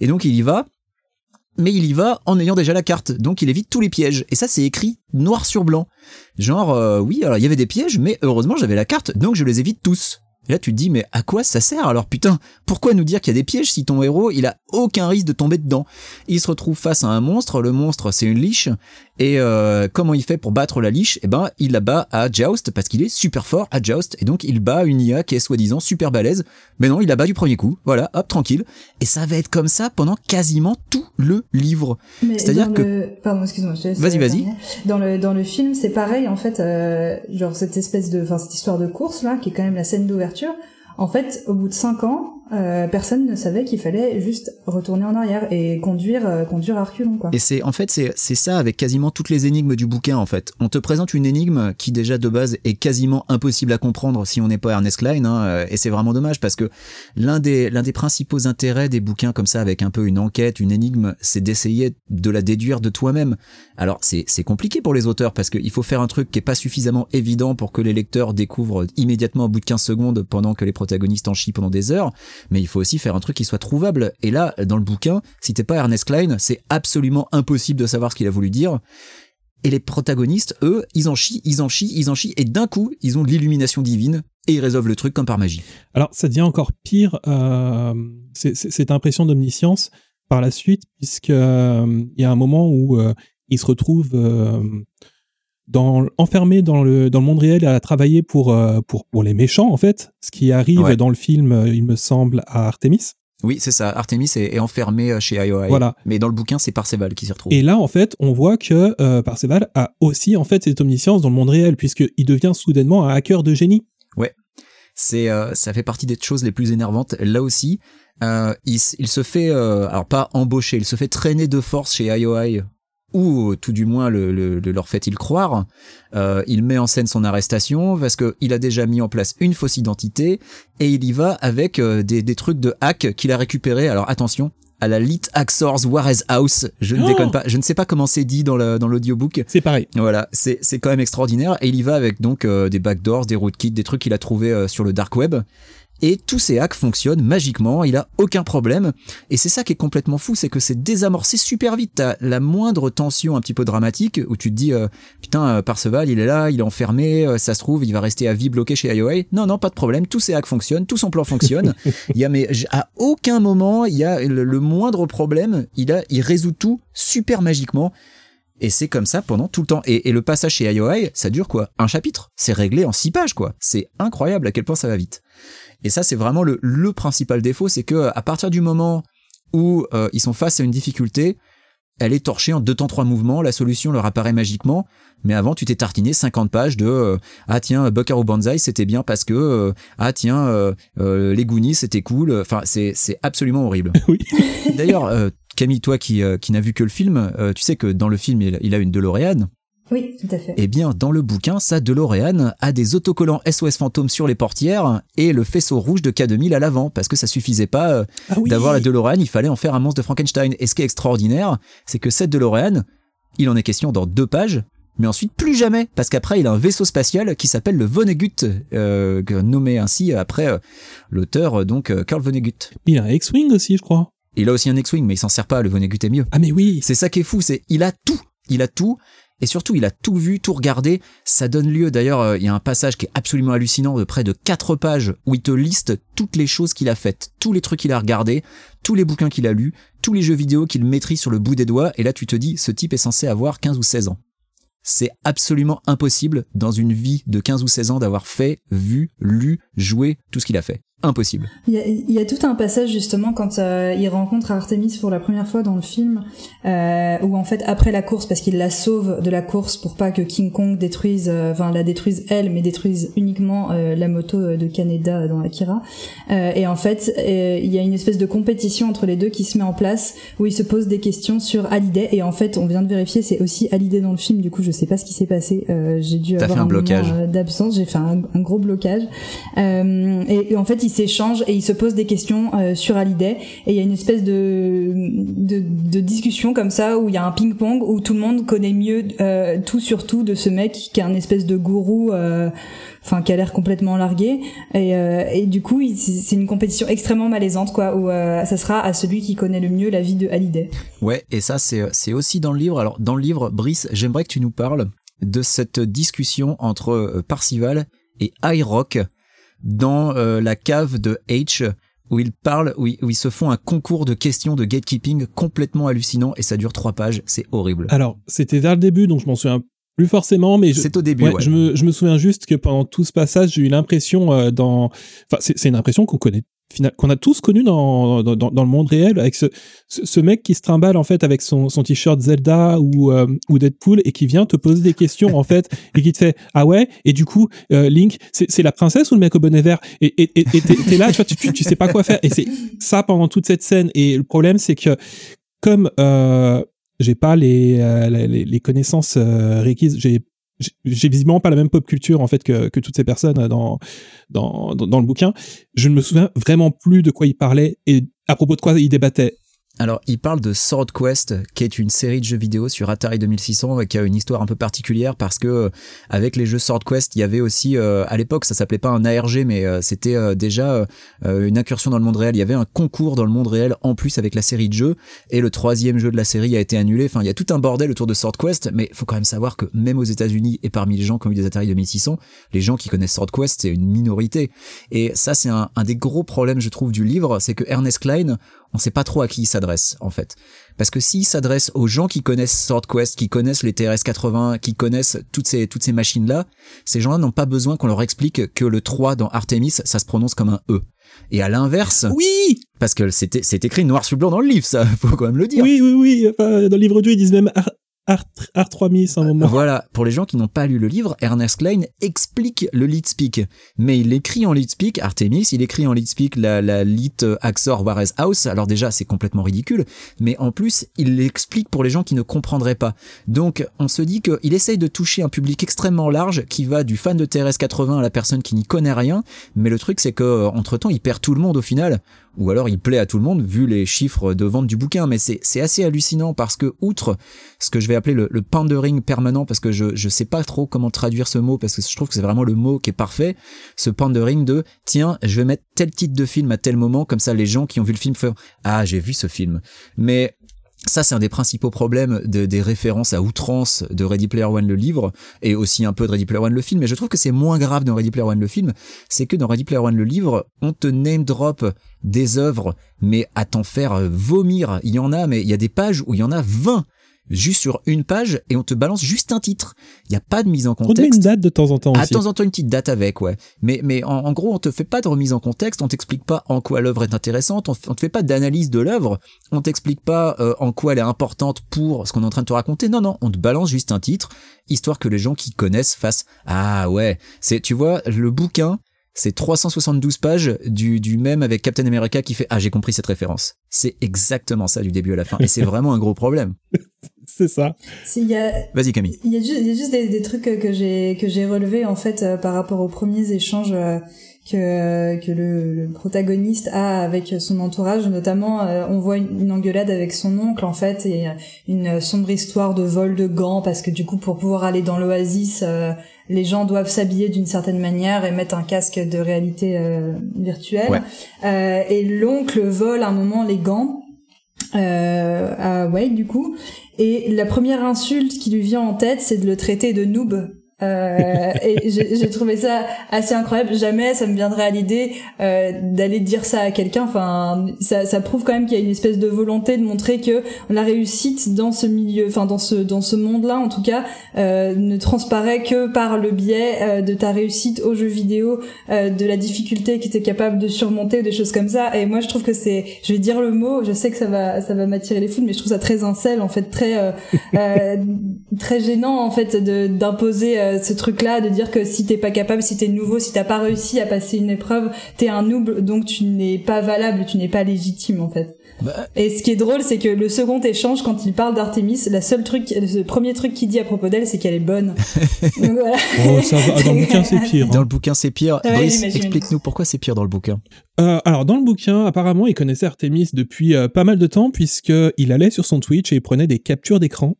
Speaker 3: Et donc il y va. Mais il y va en ayant déjà la carte, donc il évite tous les pièges. Et ça, c'est écrit noir sur blanc. Genre, oui, alors il y avait des pièges, mais heureusement j'avais la carte, donc je les évite tous. Et là, tu te dis, mais à quoi ça sert Alors putain, pourquoi nous dire qu'il y a des pièges si ton héros, il a aucun risque de tomber dedans? Il se retrouve face à un monstre, le monstre c'est une liche, et euh, comment il fait pour battre la liche? Eh ben, il la bat à Joust, parce qu'il est super fort à Joust, et donc il bat une IA qui est soi-disant super balèze, mais non, il la bat du premier coup, voilà, hop, tranquille. Et ça va être comme ça pendant quasiment tout le livre. C'est-à-dire que-
Speaker 4: le- Pardon, excuse-moi, je
Speaker 3: Vas-y, vas-y.
Speaker 4: Dans le, dans le film, c'est pareil, en fait, euh, genre cette espèce de, enfin, cette histoire de course, là, qui est quand même la scène d'ouverture. En fait, au bout de cinq ans, euh, personne ne savait qu'il fallait juste retourner en arrière et conduire, euh, conduire à reculons, quoi.
Speaker 3: Et c'est en fait c'est ça avec quasiment toutes les énigmes du bouquin en fait. On te présente une énigme qui déjà de base est quasiment impossible à comprendre si on n'est pas Ernest Klein hein, euh, et c'est vraiment dommage parce que l'un des l'un des principaux intérêts des bouquins comme ça avec un peu une enquête, une énigme, c'est d'essayer de la déduire de toi-même. Alors c'est c'est compliqué pour les auteurs parce qu'il faut faire un truc qui est pas suffisamment évident pour que les lecteurs découvrent immédiatement au bout de 15 secondes pendant que les protagonistes en pendant des heures mais il faut aussi faire un truc qui soit trouvable. Et là, dans le bouquin, si t'es pas Ernest Klein, c'est absolument impossible de savoir ce qu'il a voulu dire. Et les protagonistes, eux, ils en chient, ils en chient, ils en chient, et d'un coup, ils ont de l'illumination divine, et ils résolvent le truc comme par magie.
Speaker 5: Alors, ça devient encore pire, euh, c'est- cette impression d'omniscience par la suite, puisque euh, y a un moment où euh, il se retrouve euh, dans, enfermé dans le, dans le monde réel à travailler pour, euh, pour, pour les méchants, en fait, ce qui arrive
Speaker 3: Ouais.
Speaker 5: dans le film, euh, il me semble, à Artemis.
Speaker 3: Oui, c'est ça. Artemis est, est enfermé euh, chez IOI.
Speaker 5: Voilà.
Speaker 3: Mais dans le bouquin, c'est Parseval qui s'y retrouve.
Speaker 5: Et là, en fait, on voit que euh, Parseval a aussi, en fait, cette omniscience dans le monde réel, puisqu'il devient soudainement un hacker de génie.
Speaker 3: c'est euh, ça fait partie des choses les plus énervantes là aussi euh, il, se fait alors pas embaucher il se fait traîner de force chez IOI ou tout du moins le, le- le leur fait-il croire Euh, il met en scène son arrestation parce que il a déjà mis en place une fausse identité et il y va avec euh, des, des trucs de hack qu'il a récupéré alors attention à la Lit Axors Warez House. Je ne
Speaker 5: Oh
Speaker 3: déconne pas. Je ne sais pas comment c'est dit dans le dans l'audiobook.
Speaker 5: C'est pareil.
Speaker 3: voilà, c'est c'est quand même extraordinaire. Et il y va avec donc euh, des backdoors, des rootkits, des trucs qu'il a trouvé euh, sur le dark web. Et tous ces hacks fonctionnent magiquement, il a aucun problème. Et c'est ça qui est complètement fou, c'est que c'est désamorcé super vite. T'as la moindre tension un petit peu dramatique où tu te dis euh, putain euh, Parseval il est là, il est enfermé, euh, ça se trouve il va rester à vie bloqué chez IOA. Non non pas de problème, tous ces hacks fonctionnent, tout son plan fonctionne. il y a mais à aucun moment il y a le, le moindre problème, il a il résout tout super magiquement. Et c'est comme ça pendant tout le temps. Et, et le passage chez IOI, ça dure quoi? Un chapitre? C'est réglé en six pages, quoi. C'est incroyable à quel point ça va vite. Et ça, c'est vraiment le, le principal défaut, c'est que à partir du moment où euh, ils sont face à une difficulté, elle est torchée en deux temps trois mouvements, la solution leur apparaît magiquement, mais avant tu t'es tartiné 50 pages de euh, ah tiens Buckaroo Banzai c'était bien parce que euh, ah tiens euh, euh, les Goonies c'était cool, enfin c'est c'est absolument horrible.
Speaker 5: Oui.
Speaker 3: D'ailleurs euh, Camille toi qui euh, qui n'a vu que le film, euh, tu sais que dans le film il, il a une DeLorean.
Speaker 4: Oui, tout à fait.
Speaker 3: Eh bien, dans le bouquin, sa DeLorean a des autocollants SOS fantômes sur les portières et le faisceau rouge de K2000 à l'avant, parce que ça suffisait pas euh,
Speaker 5: Ah oui.
Speaker 3: d'avoir la DeLorean, il fallait en faire un monstre de Frankenstein. Et ce qui est extraordinaire, c'est que cette DeLorean, il en est question dans deux pages, mais ensuite plus jamais, parce qu'après il a un vaisseau spatial qui s'appelle le Vonnegut, euh, nommé ainsi après euh, l'auteur donc euh, Carl Vonnegut.
Speaker 5: Il a un X-Wing aussi, je crois.
Speaker 3: Il a aussi un X-wing, mais il s'en sert pas. Le Vonnegut est mieux.
Speaker 5: Ah mais oui.
Speaker 3: C'est ça qui est fou, c'est il a tout, il a tout. Et surtout, il a tout vu, tout regardé. Ça donne lieu, d'ailleurs, euh, il y a un passage qui est absolument hallucinant de près de quatre pages où il te liste toutes les choses qu'il a faites, tous les trucs qu'il a regardés, tous les bouquins qu'il a lus, tous les jeux vidéo qu'il maîtrise sur le bout des doigts. Et là, tu te dis, ce type est censé avoir 15 ou 16 ans. C'est absolument impossible dans une vie de 15 ou 16 ans d'avoir fait, vu, lu, joué tout ce qu'il a fait. Impossible.
Speaker 4: Il y, a, il y a tout un passage justement quand euh, il rencontre Artemis pour la première fois dans le film, euh, où en fait après la course, parce qu'il la sauve de la course pour pas que King Kong détruise, euh, enfin la détruise elle, mais détruise uniquement euh, la moto de Kaneda dans Akira. Euh, et en fait, euh, il y a une espèce de compétition entre les deux qui se met en place, où ils se posent des questions sur Hallyday. Et en fait, on vient de vérifier, c'est aussi Hallyday dans le film. Du coup, je sais pas ce qui s'est passé. Euh, j'ai dû avoir
Speaker 3: fait un blocage.
Speaker 4: euh, d'absence. J'ai fait un, un gros blocage. Euh, et, en fait, ils s'échangent et ils se posent des questions euh, sur Hallyday. Et il y a une espèce de, discussion comme ça où il y a un ping-pong où tout le monde connaît mieux euh, tout sur tout de ce mec qui est un espèce de gourou. euh, Enfin, qui a l'air complètement largué, et, du coup, c'est une compétition extrêmement malaisante, quoi, où ça sera à celui qui connaît le mieux la vie de Hallyday.
Speaker 3: Ouais, et ça, c'est, aussi dans le livre. Alors, dans le livre, Brice, j'aimerais que tu nous parles de cette discussion entre Parcival et iRock dans euh, la cave de H où ils parlent, où ils, où ils se font un concours de questions de gatekeeping complètement hallucinant et ça dure trois pages, c'est horrible.
Speaker 5: Alors, c'était vers le début, donc je m'en souviens plus forcément, mais je,
Speaker 3: C'est au début,
Speaker 5: ouais,
Speaker 3: ouais.
Speaker 5: Je, me, je me souviens juste que pendant tout ce passage, j'ai eu l'impression euh, dans, enfin, c'est une impression qu'on connaît, qu'on a tous connu dans, dans, le monde réel, avec ce, ce, mec qui se trimballe en fait avec son, son t-shirt Zelda ou, euh, ou Deadpool et qui vient te poser des questions en fait et qui te fait ah ouais? Et du coup euh, Link c'est la princesse ou le mec au bonnet vert? Et et et t'es là tu vois tu, tu, sais pas quoi faire. Et c'est ça pendant toute cette scène. Et le problème c'est que comme euh, j'ai pas les, euh, les, les connaissances requises. J'ai j'ai- visiblement pas la même pop culture en fait que, toutes ces personnes euh, dans, dans, dans, le bouquin. Je ne me souviens vraiment plus de quoi il parlait et à propos de quoi il débattait.
Speaker 3: Alors, il parle de Sword Quest, qui est une série de jeux vidéo sur Atari 2600 et qui a une histoire un peu particulière parce que euh, avec les jeux Sword Quest, il y avait aussi euh, à l'époque, ça s'appelait pas un ARG, mais euh, c'était euh, déjà euh, une incursion dans le monde réel. Il y avait un concours dans le monde réel en plus avec la série de jeux et le troisième jeu de la série a été annulé. Enfin, il y a tout un bordel autour de Sword Quest, mais faut quand même savoir que même aux États-Unis et parmi les gens qui ont eu des Atari 2600, les gens qui connaissent Sword Quest, c'est une minorité. Et ça, c'est un, un des gros problèmes, je trouve, du livre, c'est que Ernest Klein, on sait pas trop à qui il s'adresse en fait. Parce que s'il s'adresse aux gens qui connaissent Sword Quest, qui connaissent les TRS-80, qui connaissent toutes ces toutes ces machines là, ces gens-là n'ont pas besoin qu'on leur explique que le 3 dans Artemis, ça se prononce comme un E. Et à l'inverse,
Speaker 5: Oui,
Speaker 3: parce que c'était c'est écrit noir sur blanc dans le livre, ça faut quand même le dire.
Speaker 5: oui, oui, oui. Enfin, dans le livre 2, ils disent même Art, Art 3000 à moment.
Speaker 3: Voilà, pour les gens qui n'ont pas lu le livre, Ernest Klein explique le lead speak, mais il écrit en lead speak Artemis, il écrit en lead speak la, la lit Axor Juarez House. Alors déjà, c'est complètement ridicule, mais en plus, il l'explique pour les gens qui ne comprendraient pas. Donc, on se dit qu'il essaye de toucher un public extrêmement large qui va du fan de TRS 80 à la personne qui n'y connaît rien, mais le truc c'est que entre temps, il perd tout le monde au final ou alors il plaît à tout le monde vu les chiffres de vente du bouquin. Mais c'est assez hallucinant parce que outre ce que je vais appeler le, pandering permanent, parce que je je sais pas trop comment traduire ce mot parce que je trouve que c'est vraiment le mot qui est parfait. Ce pandering de tiens, je vais mettre tel titre de film à tel moment comme ça les gens qui ont vu le film font ah j'ai vu ce film. Mais ça, c'est un des principaux problèmes de- des références à outrance de Ready Player One le livre et aussi un peu de Ready Player One le film. Mais je trouve que c'est moins grave dans Ready Player One le film, c'est que dans Ready Player One le livre, on te name drop des œuvres, mais à t'en faire vomir. Il y en a, mais il y a des pages où il y en a 20 juste sur une page et on te balance juste un titre. Il n'y a pas de mise en
Speaker 5: On te met une
Speaker 3: contexte.
Speaker 5: date de temps en temps
Speaker 3: À
Speaker 5: aussi.
Speaker 3: temps en temps une petite date avec, ouais. Mais, mais en, en gros, on te fait pas de remise en contexte, on t'explique pas en quoi l'œuvre est intéressante, on, on te fait pas d'analyse de l'œuvre, on t'explique pas euh, en quoi elle est importante pour ce qu'on est en train de te raconter. Non, non, on te balance juste un titre, histoire que les gens qui connaissent fassent ah ouais. C'est, tu vois, le bouquin, c'est 372 pages du, du même avec Captain America qui fait ah j'ai compris cette référence. C'est exactement ça du début à la fin et c'est vraiment un gros problème.
Speaker 5: C'est ça.
Speaker 4: S'il y a,
Speaker 3: Vas-y Camille.
Speaker 4: Il y a juste, il y a juste des, des trucs que j'ai que j'ai relevés en fait euh, par rapport aux premiers échanges euh, que que le, le protagoniste a avec son entourage. Notamment, euh, on voit une, une engueulade avec son oncle en fait et euh, une sombre histoire de vol de gants parce que du coup pour pouvoir aller dans l'oasis, euh, les gens doivent s'habiller d'une certaine manière et mettre un casque de réalité euh, virtuelle.
Speaker 3: Ouais.
Speaker 4: Euh, et l'oncle vole à un moment les gants euh, à Wade du coup. Et la première insulte qui lui vient en tête, c'est de le traiter de noob. Euh, et j'ai trouvé ça assez incroyable. Jamais ça me viendrait à l'idée euh, d'aller dire ça à quelqu'un. Enfin, ça, ça prouve quand même qu'il y a une espèce de volonté de montrer que la réussite dans ce milieu, enfin dans ce dans ce monde-là, en tout cas, euh, ne transparaît que par le biais euh, de ta réussite aux jeux vidéo, euh, de la difficulté que tu es capable de surmonter, des choses comme ça. Et moi, je trouve que c'est, je vais dire le mot, je sais que ça va ça va m'attirer les foules, mais je trouve ça très incel, en fait, très euh, très gênant en fait de d'imposer euh, ce truc-là, de dire que si t'es pas capable, si t'es nouveau, si t'as pas réussi à passer une épreuve, t'es un noob, donc tu n'es pas valable, tu n'es pas légitime en fait.
Speaker 3: Bah,
Speaker 4: Et ce qui est drôle, c'est que le second échange, quand il parle d'Artemis, la seule truc, le premier truc qu'il dit à propos d'elle, c'est qu'elle est bonne. donc voilà.
Speaker 5: Oh, ça va. Dans le bouquin, c'est pire.
Speaker 3: Dans
Speaker 5: hein.
Speaker 3: le bouquin c'est pire.
Speaker 4: Ouais,
Speaker 3: Brice,
Speaker 4: j'imagine.
Speaker 3: explique-nous pourquoi c'est pire dans le bouquin.
Speaker 5: Euh, alors dans le bouquin, apparemment, il connaissait Artemis depuis euh, pas mal de temps puisque il allait sur son Twitch et il prenait des captures d'écran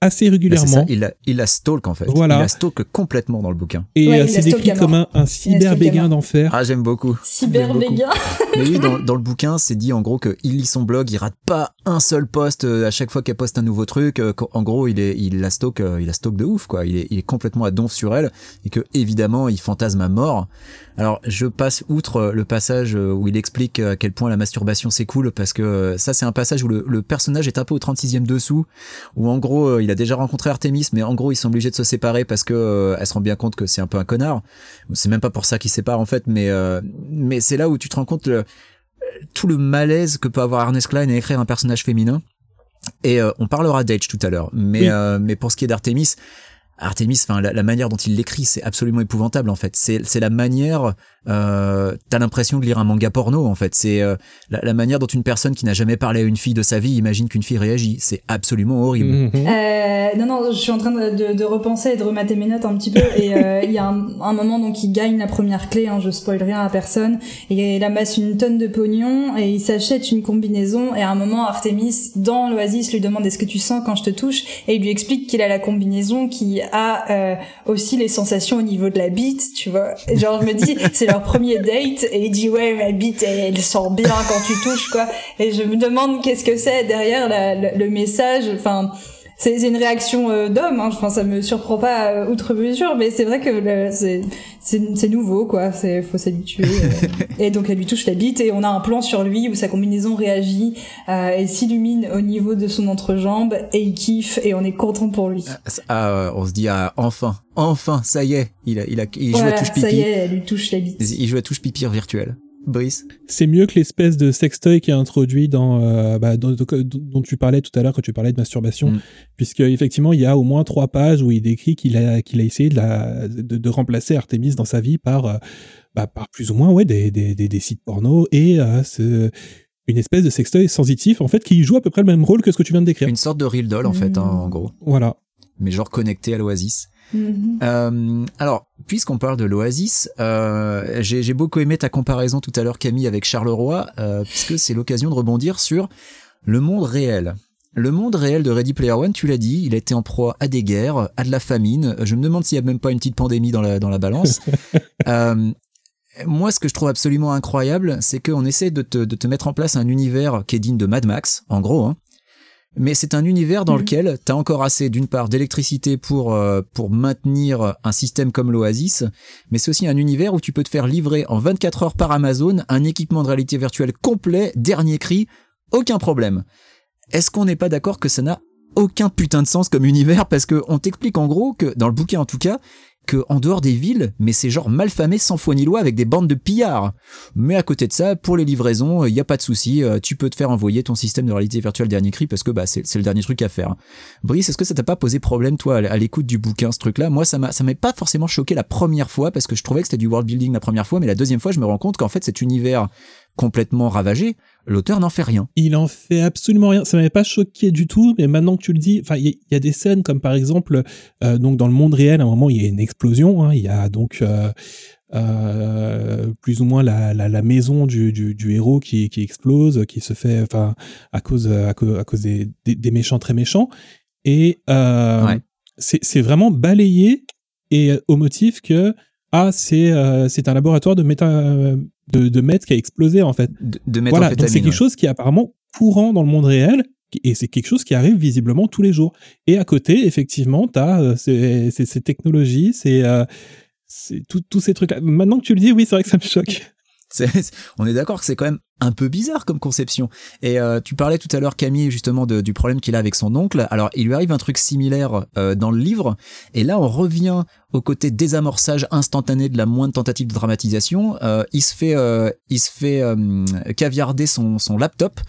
Speaker 5: assez
Speaker 3: Bah,
Speaker 5: régulièrement.
Speaker 3: ça, il la, il la stalk en fait.
Speaker 5: Voilà.
Speaker 3: Il la stalk complètement dans le bouquin.
Speaker 5: et
Speaker 4: Ouais,
Speaker 5: euh,
Speaker 4: il
Speaker 5: c'est décrit comme un, un
Speaker 4: Il
Speaker 5: cyber
Speaker 4: la stalk à
Speaker 5: béguin
Speaker 4: mort.
Speaker 5: d'enfer.
Speaker 3: Ah, j'aime beaucoup.
Speaker 4: Cyber
Speaker 3: J'aime beaucoup.
Speaker 4: végan.
Speaker 3: Mais oui, dans, dans le bouquin, c'est dit en gros qu'il lit son blog, il rate pas un seul post euh, à chaque fois qu'elle poste un nouveau truc. euh, qu'en- En gros, il est, il la stalk, euh, il la stalk de ouf, quoi. Il est, il est complètement à donf sur elle et que évidemment, il fantasme à mort. Alors, je passe outre le passage où il explique à quel point la masturbation c'est cool, parce que ça, c'est un passage où le, personnage est un peu au 36e dessous, où en gros, il a déjà rencontré Artemis, mais en gros, ils sont obligés de se séparer parce que elle se rend bien compte que c'est un peu un connard. C'est même pas pour ça qu'ils se séparent en fait, mais mais c'est là où tu te rends compte le, tout le malaise que peut avoir Ernest Klein à écrire un personnage féminin. Et on parlera d'Edge tout à l'heure, mais mais pour ce qui est d'Artemis, Artemis, enfin la, manière dont il l'écrit, c'est absolument épouvantable en fait. C'est c'est la manière, euh, t'as l'impression de lire un manga porno en fait. C'est euh, la, manière dont une personne qui n'a jamais parlé à une fille de sa vie imagine qu'une fille réagit. C'est absolument horrible.
Speaker 4: Mhm. Euh, non non, je suis en train de, de, repenser et de remater mes notes un petit peu. Et euh, il y a un, moment donc il gagne la première clé. Hein, je spoil rien à personne. Et il amasse une tonne de pognon et il s'achète une combinaison. Et à un moment, Artemis dans l'Oasis lui demande est-ce que tu sens quand je te touche? Et il lui explique qu'il a la combinaison qui a euh, aussi les sensations au niveau de la bite, tu vois. Genre, je me dis, c'est leur premier date, et il dit, ouais, ma bite, elle, sort bien quand tu touches, quoi. Et je me demande qu'est-ce que c'est derrière le message, enfin c'est une réaction euh, d'homme. Hein. Enfin, ça me surprend pas euh, outre mesure, mais c'est vrai que c'est nouveau, quoi. C'est faut s'habituer. Euh. et donc elle lui touche la bite et on a un plan sur lui où sa combinaison réagit et s'illumine au niveau de son entrejambe et il kiffe et on est content pour lui.
Speaker 3: Ah, on se dit ah, enfin, enfin, ça y est, il a, il a, il joue à touche pipi.
Speaker 4: Ça y est, elle lui touche la bite.
Speaker 3: Il joue à touche pipi virtuelle. Brice
Speaker 5: C'est mieux que l'espèce de sextoy qui est introduit dans, euh, bah, dont, tu parlais tout à l'heure quand tu parlais de masturbation, mm. puisque effectivement il y a au moins trois pages où il décrit qu'il a qu'il a essayé de, la, de, remplacer Artemis dans sa vie par euh, bah, par plus ou moins ouais des, des, des, sites porno et euh, ce, une espèce de sextoy sensitif en fait qui joue à peu près le même rôle que ce que tu viens de décrire.
Speaker 3: Une sorte de real doll en fait hein, en gros.
Speaker 5: Voilà.
Speaker 3: Mais genre connecté à l'Oasis.
Speaker 4: Mhm.
Speaker 3: Euh, alors, puisqu'on parle de l'Oasis, euh, j'ai beaucoup aimé ta comparaison tout à l'heure, Camille, avec Charleroi, euh, puisque c'est l'occasion de rebondir sur le monde réel. Le monde réel de Ready Player One, tu l'as dit, il a été en proie à des guerres, à de la famine. Je me demande s'il y a même pas une petite pandémie dans la, dans la balance. moi, ce que je trouve absolument incroyable, c'est qu'on essaie de te, de te mettre en place un univers qui est digne de Mad Max, en gros, hein, mais c'est un univers dans mhm. lequel tu as encore assez d'une part d'électricité pour euh, pour maintenir un système comme l'Oasis, mais c'est aussi un univers où tu peux te faire livrer en 24 heures par Amazon un équipement de réalité virtuelle complet, dernier cri, aucun problème. Est-ce qu'on n'est pas d'accord que ça n'a aucun putain de sens comme univers? Parce que on t'explique en gros que dans le bouquin en tout cas que en dehors des villes, mais c'est genre malfamé sans foi ni loi avec des bandes de pillards. Mais à côté de ça, pour les livraisons, il y a pas de souci, euh, tu peux te faire envoyer ton système de réalité virtuelle dernier cri parce que bah c'est le dernier truc à faire. Brice, est-ce que ça t'a pas posé problème toi à l'écoute du bouquin ce truc-là? Moi, ça m'a pas forcément choqué la première fois parce que je trouvais que c'était du world building la première fois, mais la deuxième fois, je me rends compte qu'en fait cet univers complètement ravagé, l'auteur n'en fait rien.
Speaker 5: Il en fait absolument rien. Ça m'avait pas choqué du tout, mais maintenant que tu le dis, enfin, il y, a des scènes comme par exemple, euh, donc dans le monde réel, à un moment, il y a une explosion. Hein. il y a donc euh, euh, plus ou moins la, la, maison du, du, du, héros qui, qui explose, qui se fait, enfin, à cause à cause, à cause des, des, méchants très méchants. Et ouais. c'est vraiment balayé et au motif que ah c'est c'est un laboratoire de méta de, de meth qui a explosé en fait.
Speaker 3: De, de
Speaker 5: voilà, donc c'est quelque chose qui est apparemment courant dans le monde réel et c'est quelque chose qui arrive visiblement tous les jours. Et à côté, effectivement, tu as euh, ces, ces, ces, technologies, c'est euh, tous ces trucs-là. Maintenant que tu le dis, oui, c'est vrai que ça me choque.
Speaker 3: On est d'accord que c'est quand même un peu bizarre comme conception. Et euh, tu parlais tout à l'heure Camille justement du problème qu'il a avec son oncle. Alors il lui arrive un truc similaire euh, dans le livre. Et là on revient au côté désamorçage instantané de la moindre tentative de dramatisation. Euh, il se fait, il se fait caviarder son, son laptop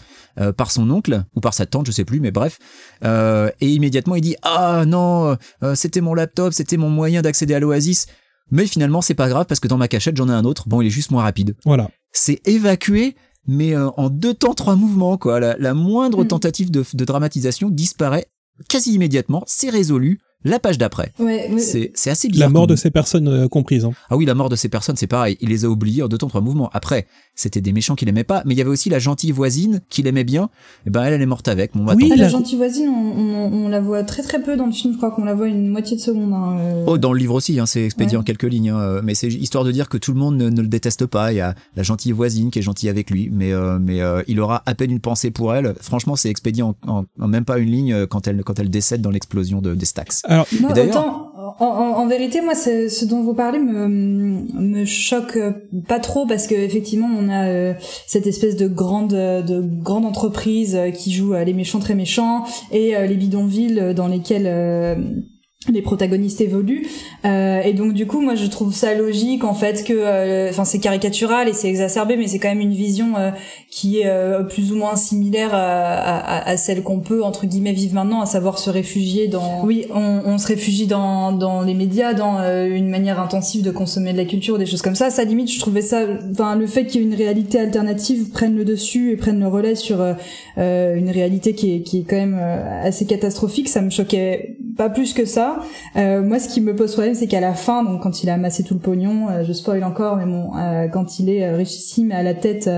Speaker 3: par son oncle ou par sa tante, je sais plus, mais bref. et immédiatement il dit ah non, c'était mon laptop, c'était mon moyen d'accéder à l'Oasis. Mais finalement, c'est pas grave parce que dans ma cachette, j'en ai un autre. Bon, il est juste moins rapide.
Speaker 5: Voilà.
Speaker 3: C'est évacué, mais euh, en deux temps, trois mouvements, quoi. La, moindre mm. tentative de, de dramatisation disparaît quasi immédiatement. C'est résolu la page d'après.
Speaker 4: Ouais,
Speaker 3: C'est assez bizarre.
Speaker 5: La mort de ces personnes euh, comprises. Hein.
Speaker 3: Ah oui, la mort de ces personnes, c'est pareil. Il les a oubliés en deux temps, trois mouvements. Après, c'était des méchants qu'il aimait pas, mais il y avait aussi la gentille voisine qu'il aimait bien. Et eh ben elle, elle est morte avec. Bon,
Speaker 4: oui, la gentille voisine, on, la voit très très peu dans le film. Je crois qu'on la voit une moitié de seconde. Hein, euh.
Speaker 3: Oh, dans le livre aussi, hein, c'est expédié en quelques lignes. Hein, mais c'est histoire de dire que tout le monde ne, le déteste pas. Il y a la gentille voisine qui est gentille avec lui, mais euh, mais il aura à peine une pensée pour elle. Franchement, c'est expédié en, même pas une ligne quand elle quand elle décède dans l'explosion de, des stacks.
Speaker 5: Alors,
Speaker 4: d'ailleurs En, en, en, vérité, moi, ce dont vous parlez me, me choque pas trop parce que effectivement, on a euh, cette espèce de grande, de grande entreprise qui joue les méchants très méchants et les bidonvilles dans lesquels les protagonistes évoluent. Euh, et donc du coup moi je trouve ça logique en fait que euh, enfin c'est caricatural et c'est exacerbé mais c'est quand même une vision euh, qui est euh, plus ou moins similaire à, à, à celle qu'on peut entre guillemets vivre maintenant à savoir se réfugier dans oui on, on se réfugie dans, dans les médias dans une manière intensive de consommer de la culture des choses comme ça. Ça limite je trouvais ça enfin le fait qu'il y ait une réalité alternative prenne le dessus et prenne le relais sur une réalité qui est, qui est quand même assez catastrophique ça me choquait pas plus que ça euh, moi, ce qui me pose problème, c'est qu'à la fin, donc quand il a amassé tout le pognon, euh, je spoil encore, mais bon, euh, quand il est richissime à la tête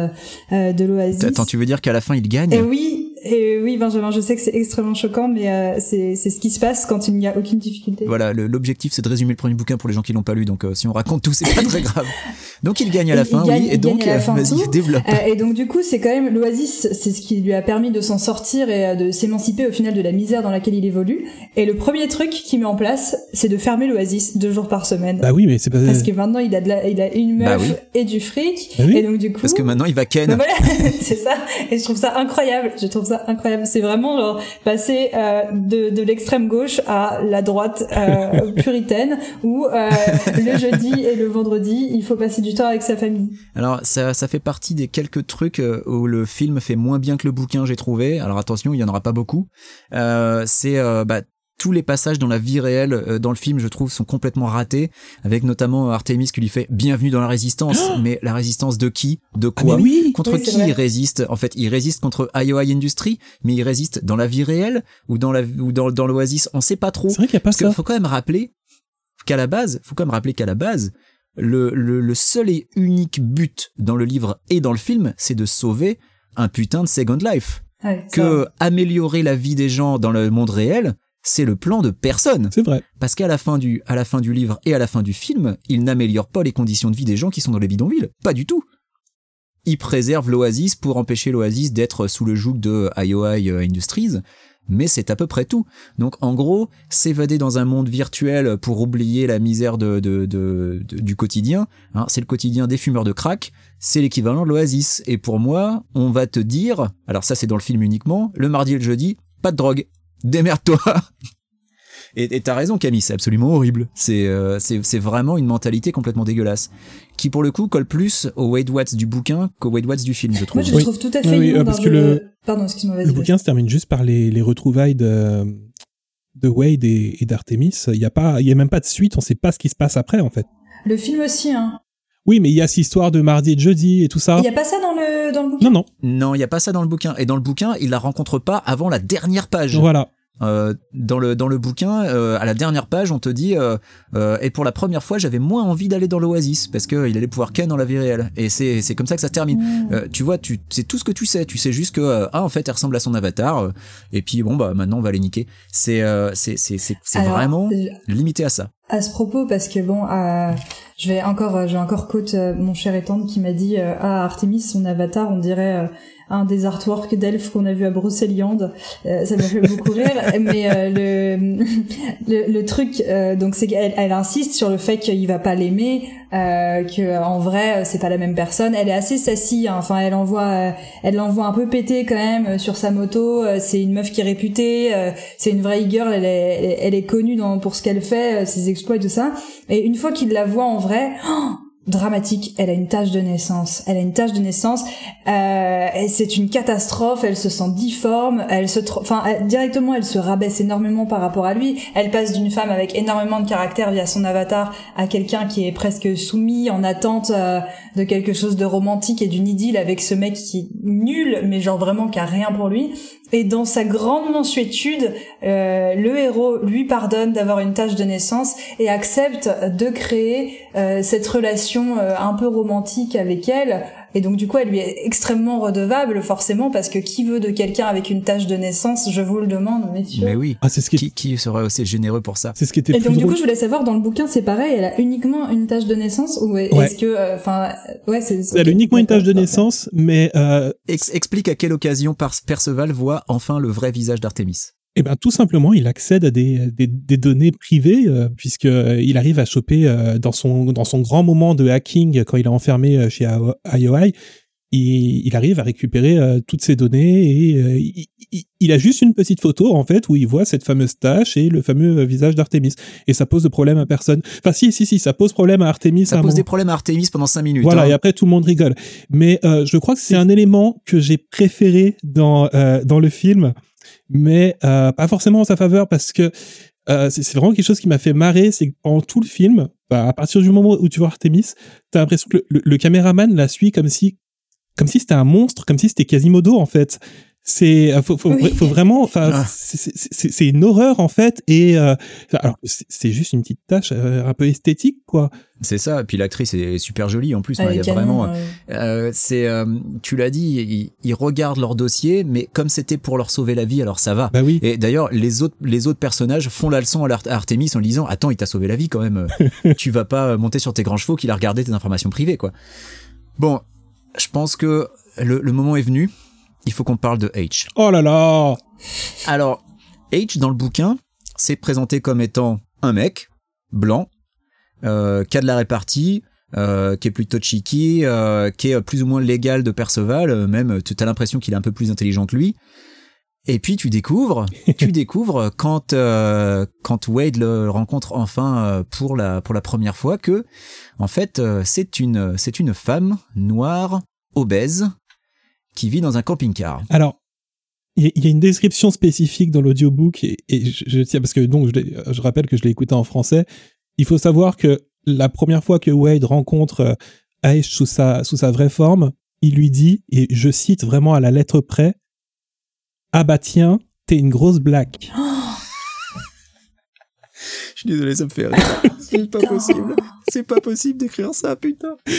Speaker 4: de l'Oasis.
Speaker 3: Attends, tu veux dire qu'à la fin, il gagne?
Speaker 4: Et Oui, et oui, Benjamin, je sais que c'est extrêmement choquant, mais euh, c'est ce qui se passe quand il n'y a aucune difficulté.
Speaker 3: Voilà, l'objectif c'est de résumer le premier bouquin pour les gens qui l'ont pas lu, donc euh, si on raconte tout, c'est pas très grave. Donc il gagne à la fin, oui, et donc vas-y, développe.
Speaker 4: et donc du coup, c'est quand même l'Oasis, c'est ce qui lui a permis de s'en sortir et de s'émanciper au final de la misère dans laquelle il évolue. Et le premier truc qu'il met en place, c'est de fermer l'Oasis deux jours par semaine.
Speaker 5: Bah oui, mais c'est pas
Speaker 4: parce que maintenant il a de la, il a une bah meuf et du fric, bah et donc du coup.
Speaker 3: Parce que maintenant il va ken.
Speaker 4: Bah voilà, c'est ça. Et je trouve ça incroyable. Je trouve ça incroyable. C'est vraiment genre passer euh, de, de l'extrême gauche à la droite euh, puritaine où euh, le jeudi et le vendredi il faut passer du temps avec sa famille.
Speaker 3: Alors ça, ça fait partie des quelques trucs euh, où le film fait moins bien que le bouquin j'ai trouvé. Alors attention il y en aura pas beaucoup. C'est bah, tous les passages dans la vie réelle euh, dans le film, je trouve, sont complètement ratés, avec notamment Artemis qui lui fait Bienvenue dans la résistance. mais la résistance de qui? De quoi?
Speaker 5: ah, oui
Speaker 3: Contre qui il résiste? En fait, il résiste contre IOI Industries, mais il résiste dans la vie réelle ou dans la ou dans, dans l'Oasis? On sait pas trop.
Speaker 5: C'est vrai qu'il y a pas
Speaker 3: Parce faut quand même rappeler qu'à la base, faut quand même rappeler qu'à la base, le, le, le seul et unique but dans le livre et dans le film, c'est de sauver un putain de Second Life. que améliorer la vie des gens dans le monde réel, c'est le plan de personne.
Speaker 5: C'est vrai.
Speaker 3: Parce qu'à la fin du, à la fin du livre et à la fin du film, il n'améliore pas les conditions de vie des gens qui sont dans les bidonvilles. Pas du tout. Il préserve l'Oasis pour empêcher l'Oasis d'être sous le joug de IOI Industries, mais c'est à peu près tout. Donc en gros, s'évader dans un monde virtuel pour oublier la misère de, du quotidien, hein, c'est le quotidien des fumeurs de crack, c'est l'équivalent de l'Oasis. Et pour moi, on va te dire, alors ça c'est dans le film uniquement, le mardi et le jeudi, pas de drogue démerde-toi. Et t'as raison Camille, c'est absolument horrible. Euh, c'est c'est vraiment une mentalité complètement dégueulasse, qui pour le coup colle plus au Wade Watts du bouquin qu'au Wade Watts du film, je trouve.
Speaker 4: Moi, je trouve tout à fait. Oui,
Speaker 5: euh, parce que le,
Speaker 4: Pardon, excuse-moi.
Speaker 5: Le bouquin se termine juste par les, les retrouvailles de de Wade et, et d'Artemis. Il y a pas, il y a même pas de suite. On sait pas ce qui se passe après en fait.
Speaker 4: Le film aussi, hein.
Speaker 5: Oui, mais il y a cette histoire de mardi et de jeudi et tout ça.
Speaker 4: Il n'y a pas ça dans le, dans le bouquin?
Speaker 5: Non, non.
Speaker 3: Non, il n'y a pas ça dans le bouquin. Et dans le bouquin, il la rencontre pas avant la dernière page.
Speaker 5: Voilà.
Speaker 3: Euh, dans le dans le bouquin, euh, à la dernière page, on te dit euh, euh et pour la première fois, j'avais moins envie d'aller dans l'Oasis parce que il allait pouvoir ken dans la vie réelle. Et c'est c'est comme ça que ça se termine. Mmh. Euh, tu vois, tu c'est tout ce que tu sais. Tu sais juste que ah en fait, elle ressemble à son avatar. et puis bon bah maintenant on va les niquer. C'est c'est c'est c'est c'est vraiment limité à ça.
Speaker 4: À ce propos, parce que bon, je vais encore je vais encore quote mon cher étendre qui m'a dit ah Artemis son avatar, on dirait un des artworks d'elfes qu'on a vu à Brocéliande. Euh, ça m'a fait beaucoup rire. Mais euh, le, le, le truc, euh, donc c'est qu'elle elle insiste sur le fait qu'il va pas l'aimer, euh, que en vrai c'est pas la même personne. Elle est assez sassy. Hein. Enfin, elle envoie, elle l'envoie un peu péter quand même sur sa moto. C'est une meuf qui est réputée. c'est une vraie girl. Elle est, elle est connue dans, pour ce qu'elle fait, ses exploits et tout ça. Et une fois qu'il la voit en vrai. Oh, dramatique. Elle a une tâche de naissance. Elle a une tâche de naissance. Euh, c'est une catastrophe. Elle se sent difforme. Elle se, enfin, directement, elle se rabaisse énormément par rapport à lui. Elle passe d'une femme avec énormément de caractère via son avatar à quelqu'un qui est presque soumis, en attente euh, de quelque chose de romantique et d'une idylle avec ce mec qui est nul, mais genre vraiment qui a rien pour lui. Et dans sa grande mansuétude, euh, le héros lui pardonne d'avoir une tâche de naissance et accepte de créer euh, cette relation euh, un peu romantique avec elle et donc du coup, elle lui est extrêmement redevable forcément parce que qui veut de quelqu'un avec une tâche de naissance, je vous le demande, messieurs.
Speaker 3: Mais oui.
Speaker 5: Ah, c'est ce
Speaker 3: qui... qui... serait aussi généreux pour ça?
Speaker 5: C'est ce qui était.
Speaker 4: Et donc du coup, je voulais savoir dans le bouquin, c'est pareil, elle a uniquement une tâche de naissance ou est-ce que, euh, enfin, ouais, c'est.
Speaker 5: Elle a uniquement une tâche de naissance, mais. Euh...
Speaker 3: explique à quelle occasion Perceval voit enfin le vrai visage d'Artémis.
Speaker 5: Eh ben tout simplement, il accède à des, des, des données privées euh, puisque euh, il arrive à choper euh, dans son dans son grand moment de hacking quand il est enfermé euh, chez IOI, il, il arrive à récupérer euh, toutes ces données et euh, il, il- il a juste une petite photo en fait où il voit cette fameuse tâche et le fameux euh, visage d'Artemis et ça pose de problème à personne. Enfin si si si, ça pose problème à Artemis.
Speaker 3: Ça pose des problèmes à Artemis pendant 5 minutes.
Speaker 5: Voilà,
Speaker 3: hein.
Speaker 5: et après tout le monde rigole. Mais euh, je crois que c'est un élément que j'ai préféré dans euh, dans le film, mais euh, pas forcément en sa faveur parce que euh, c'est vraiment quelque chose qui m'a fait marrer, c'est pendant tout le film, bah, à partir du moment où tu vois Artemis, t'as l'impression que le, le- le caméraman la suit comme si comme si c'était un monstre, comme si c'était Quasimodo en fait. C'est euh, faut, faut,
Speaker 4: Oui.
Speaker 5: faut vraiment, enfin
Speaker 3: Ah.
Speaker 5: c'est- une horreur en fait et euh, alors c'est juste une petite tâche euh, un peu esthétique quoi.
Speaker 3: C'est ça. Et puis l'actrice est super jolie en plus.
Speaker 4: Ah,
Speaker 3: il y a
Speaker 4: canons,
Speaker 3: vraiment.
Speaker 4: Euh,
Speaker 3: c'est, euh, tu l'as dit, ils, ils regardent leur dossier, mais comme c'était pour leur sauver la vie, alors ça va.
Speaker 5: Bah oui.
Speaker 3: Et d'ailleurs, les autres, les autres personnages font la leçon à, Artemis en lui disant Attends, il t'a sauvé la vie quand même. Tu vas pas monter sur tes grands chevaux qu'il a regardé tes informations privées, quoi. Bon, je pense que le, le moment est venu. Il faut qu'on parle de H.
Speaker 5: Oh là là
Speaker 3: Alors, H, dans le bouquin, c'est présenté comme étant un mec, blanc, euh, qui a de la répartie, euh, qui est plutôt cheeky, euh, qui est plus ou moins légal de Perceval, euh, même tu as l'impression qu'il est un peu plus intelligent que lui. Et puis tu découvres, tu découvres quand euh, quand Wade le rencontre enfin pour la pour la première fois que en fait c'est une c'est une femme noire obèse qui vit dans un camping-car.
Speaker 5: Alors, il y, a- une description spécifique dans l'audiobook et, et je, je tiens parce que donc je, rappelle que je l'ai écouté en français. Il faut savoir que la première fois que Wade rencontre euh, Aesh sous sa sous sa vraie forme, il lui dit et je cite vraiment à la lettre près Ah bah tiens, t'es une grosse blague.
Speaker 3: Je suis désolé, ça me fait rire. C'est pas possible. C'est pas possible d'écrire ça, putain.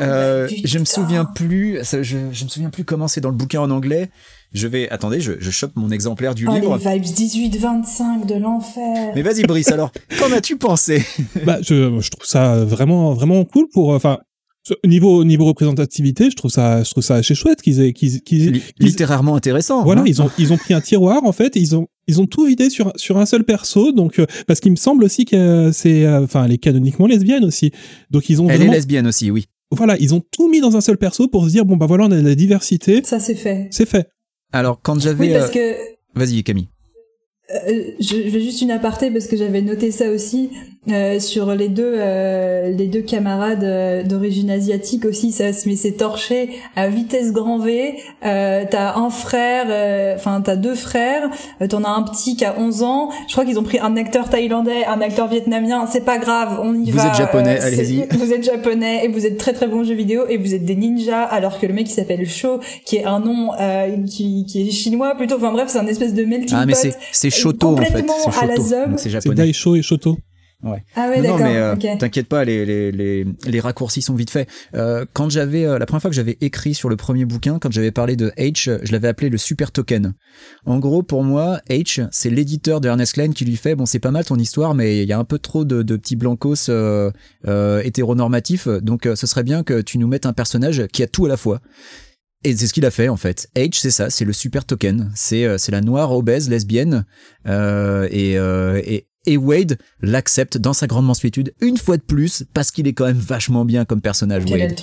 Speaker 3: Euh,
Speaker 4: Putain.
Speaker 3: je me souviens plus. ça, je, je me souviens plus comment c'est dans le bouquin en anglais. Je vais. Attendez, je, je chope mon exemplaire du
Speaker 4: Oh,
Speaker 3: livre.
Speaker 4: les vibes 18-25 de l'enfer.
Speaker 3: Mais vas-y, Brice. Alors, qu'en as-tu pensé?
Speaker 5: Bah, je, je trouve ça vraiment vraiment cool pour enfin niveau niveau représentativité, je trouve ça je trouve ça assez chouette qu'ils aient qu'ils qu'ils
Speaker 3: Li-
Speaker 5: qu'ils-
Speaker 3: Littérairement intéressant.
Speaker 5: Voilà,
Speaker 3: hein.
Speaker 5: ils ont ils ont pris un tiroir en fait, et ils ont ils ont tout vidé sur sur un seul perso, donc euh, parce qu'il me semble aussi que euh, c'est euh, enfin elle est canoniquement lesbienne aussi, donc ils ont
Speaker 3: Elle
Speaker 5: vraiment
Speaker 3: est lesbienne aussi, oui.
Speaker 5: voilà ils ont tout mis dans un seul perso pour se dire bon bah voilà on a de la diversité,
Speaker 4: Ça, c'est fait.
Speaker 5: c'est fait.
Speaker 3: Alors, quand j'avais.
Speaker 4: Oui, parce
Speaker 3: euh,
Speaker 4: que
Speaker 3: Vas-y, Camille.
Speaker 4: Euh, je, je fais juste une aparté parce que j'avais noté ça aussi euh, sur les deux euh, les deux camarades euh, d'origine asiatique aussi ça se met s'est torché à vitesse grand V euh, t'as un frère euh, enfin t'as deux frères euh, t'en as un petit qui a 11 ans je crois qu'ils ont pris un acteur thaïlandais un acteur vietnamien c'est pas grave on y
Speaker 3: Vous
Speaker 4: va
Speaker 3: êtes japonais,
Speaker 4: c'est-
Speaker 3: allez-y.
Speaker 4: vous êtes japonais et vous êtes très très bons jeux vidéo et vous êtes des ninjas alors que le mec qui s'appelle Sho qui est un nom euh, qui, qui est chinois plutôt enfin bref c'est un espèce de melting
Speaker 3: Ah, mais
Speaker 4: pot
Speaker 3: c'est c'est Shoto en fait. C'est
Speaker 4: à la
Speaker 3: Shoto.
Speaker 4: zob.
Speaker 3: donc C'est
Speaker 5: C'est
Speaker 3: japonais.
Speaker 5: Daisho et Shoto.
Speaker 4: Ah ouais,
Speaker 3: Non, non,
Speaker 4: d'accord.
Speaker 3: mais euh, t'inquiète pas, les, les, les, les raccourcis sont vite faits. Euh, quand j'avais euh, la première fois que j'avais écrit sur le premier bouquin, quand j'avais parlé de H, je l'avais appelé le super token. En gros, pour moi, H, c'est l'éditeur de Ernest Klein qui lui fait bon, c'est pas mal ton histoire, mais il y a un peu trop de, de petits blancos hétéronormatifs, donc ce serait bien que tu nous mettes un personnage qui a tout à la fois. Et c'est ce qu'il a fait en fait. H, c'est ça, c'est le super token. C'est c'est la noire obèse lesbienne euh, et, euh, et et Wade l'accepte dans sa grande mansuétude une fois de plus parce qu'il est quand même vachement bien comme personnage.
Speaker 4: Quel
Speaker 3: Wade.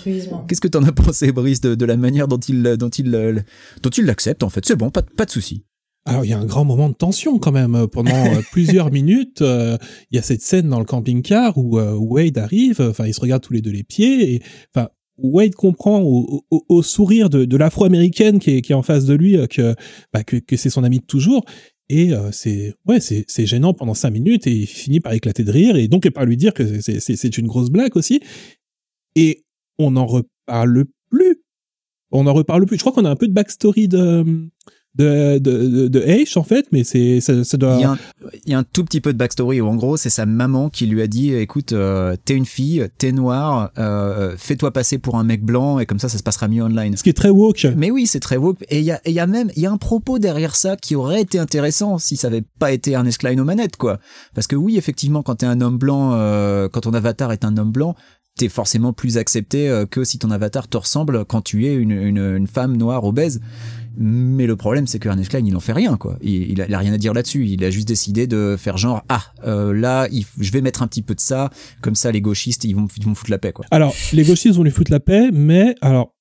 Speaker 3: Qu'est-ce que t'en as pensé, Brice, de, de la manière dont il dont il dont il l'accepte en fait? C'est bon, pas, de- pas de souci.
Speaker 5: Alors il y a un grand moment de tension quand même euh, pendant euh, plusieurs minutes. euh, Il y a cette scène dans le camping-car où euh, Wade arrive, enfin ils se regardent tous les deux les pieds et enfin Wade comprend au, au- au sourire de, de l'afro-américaine qui est, qui est en face de lui que, bah, que, que c'est son ami de toujours. Et euh, c'est gênant pendant cinq minutes et il finit par éclater de rire et donc par lui dire que c'est une grosse blague aussi. Et on n'en reparle plus. On n'en reparle plus. Je crois qu'on a un peu de backstory de de de, de, de H en fait, mais c'est ça, ça doit.
Speaker 3: Il y, a un, il y a un tout petit peu de backstory où en gros c'est sa maman qui lui a dit écoute euh, t'es une fille, t'es noire, euh, fais-toi passer pour un mec blanc et comme ça ça se passera mieux online.
Speaker 5: Ce qui est très woke.
Speaker 3: Mais oui, c'est très woke. Et il y a, et il y a même, il y a un propos derrière ça qui aurait été intéressant si ça avait pas été Ernest Klein aux manettes, quoi. Parce que oui, effectivement, quand t'es un homme blanc, euh, quand ton avatar est un homme blanc, t'es forcément plus accepté euh, que si ton avatar te ressemble quand tu es une, une, une femme noire obèse. Mais le problème, c'est que Ernest Klein, il en fait rien, quoi. Il, il, a, il a rien à dire là-dessus. Il a juste décidé de faire genre, ah, euh, là, il- je vais mettre un petit peu de ça, comme ça, les gauchistes, ils vont, ils vont foutre la paix, quoi.
Speaker 5: Alors, les gauchistes vont lui foutre la paix, mais alors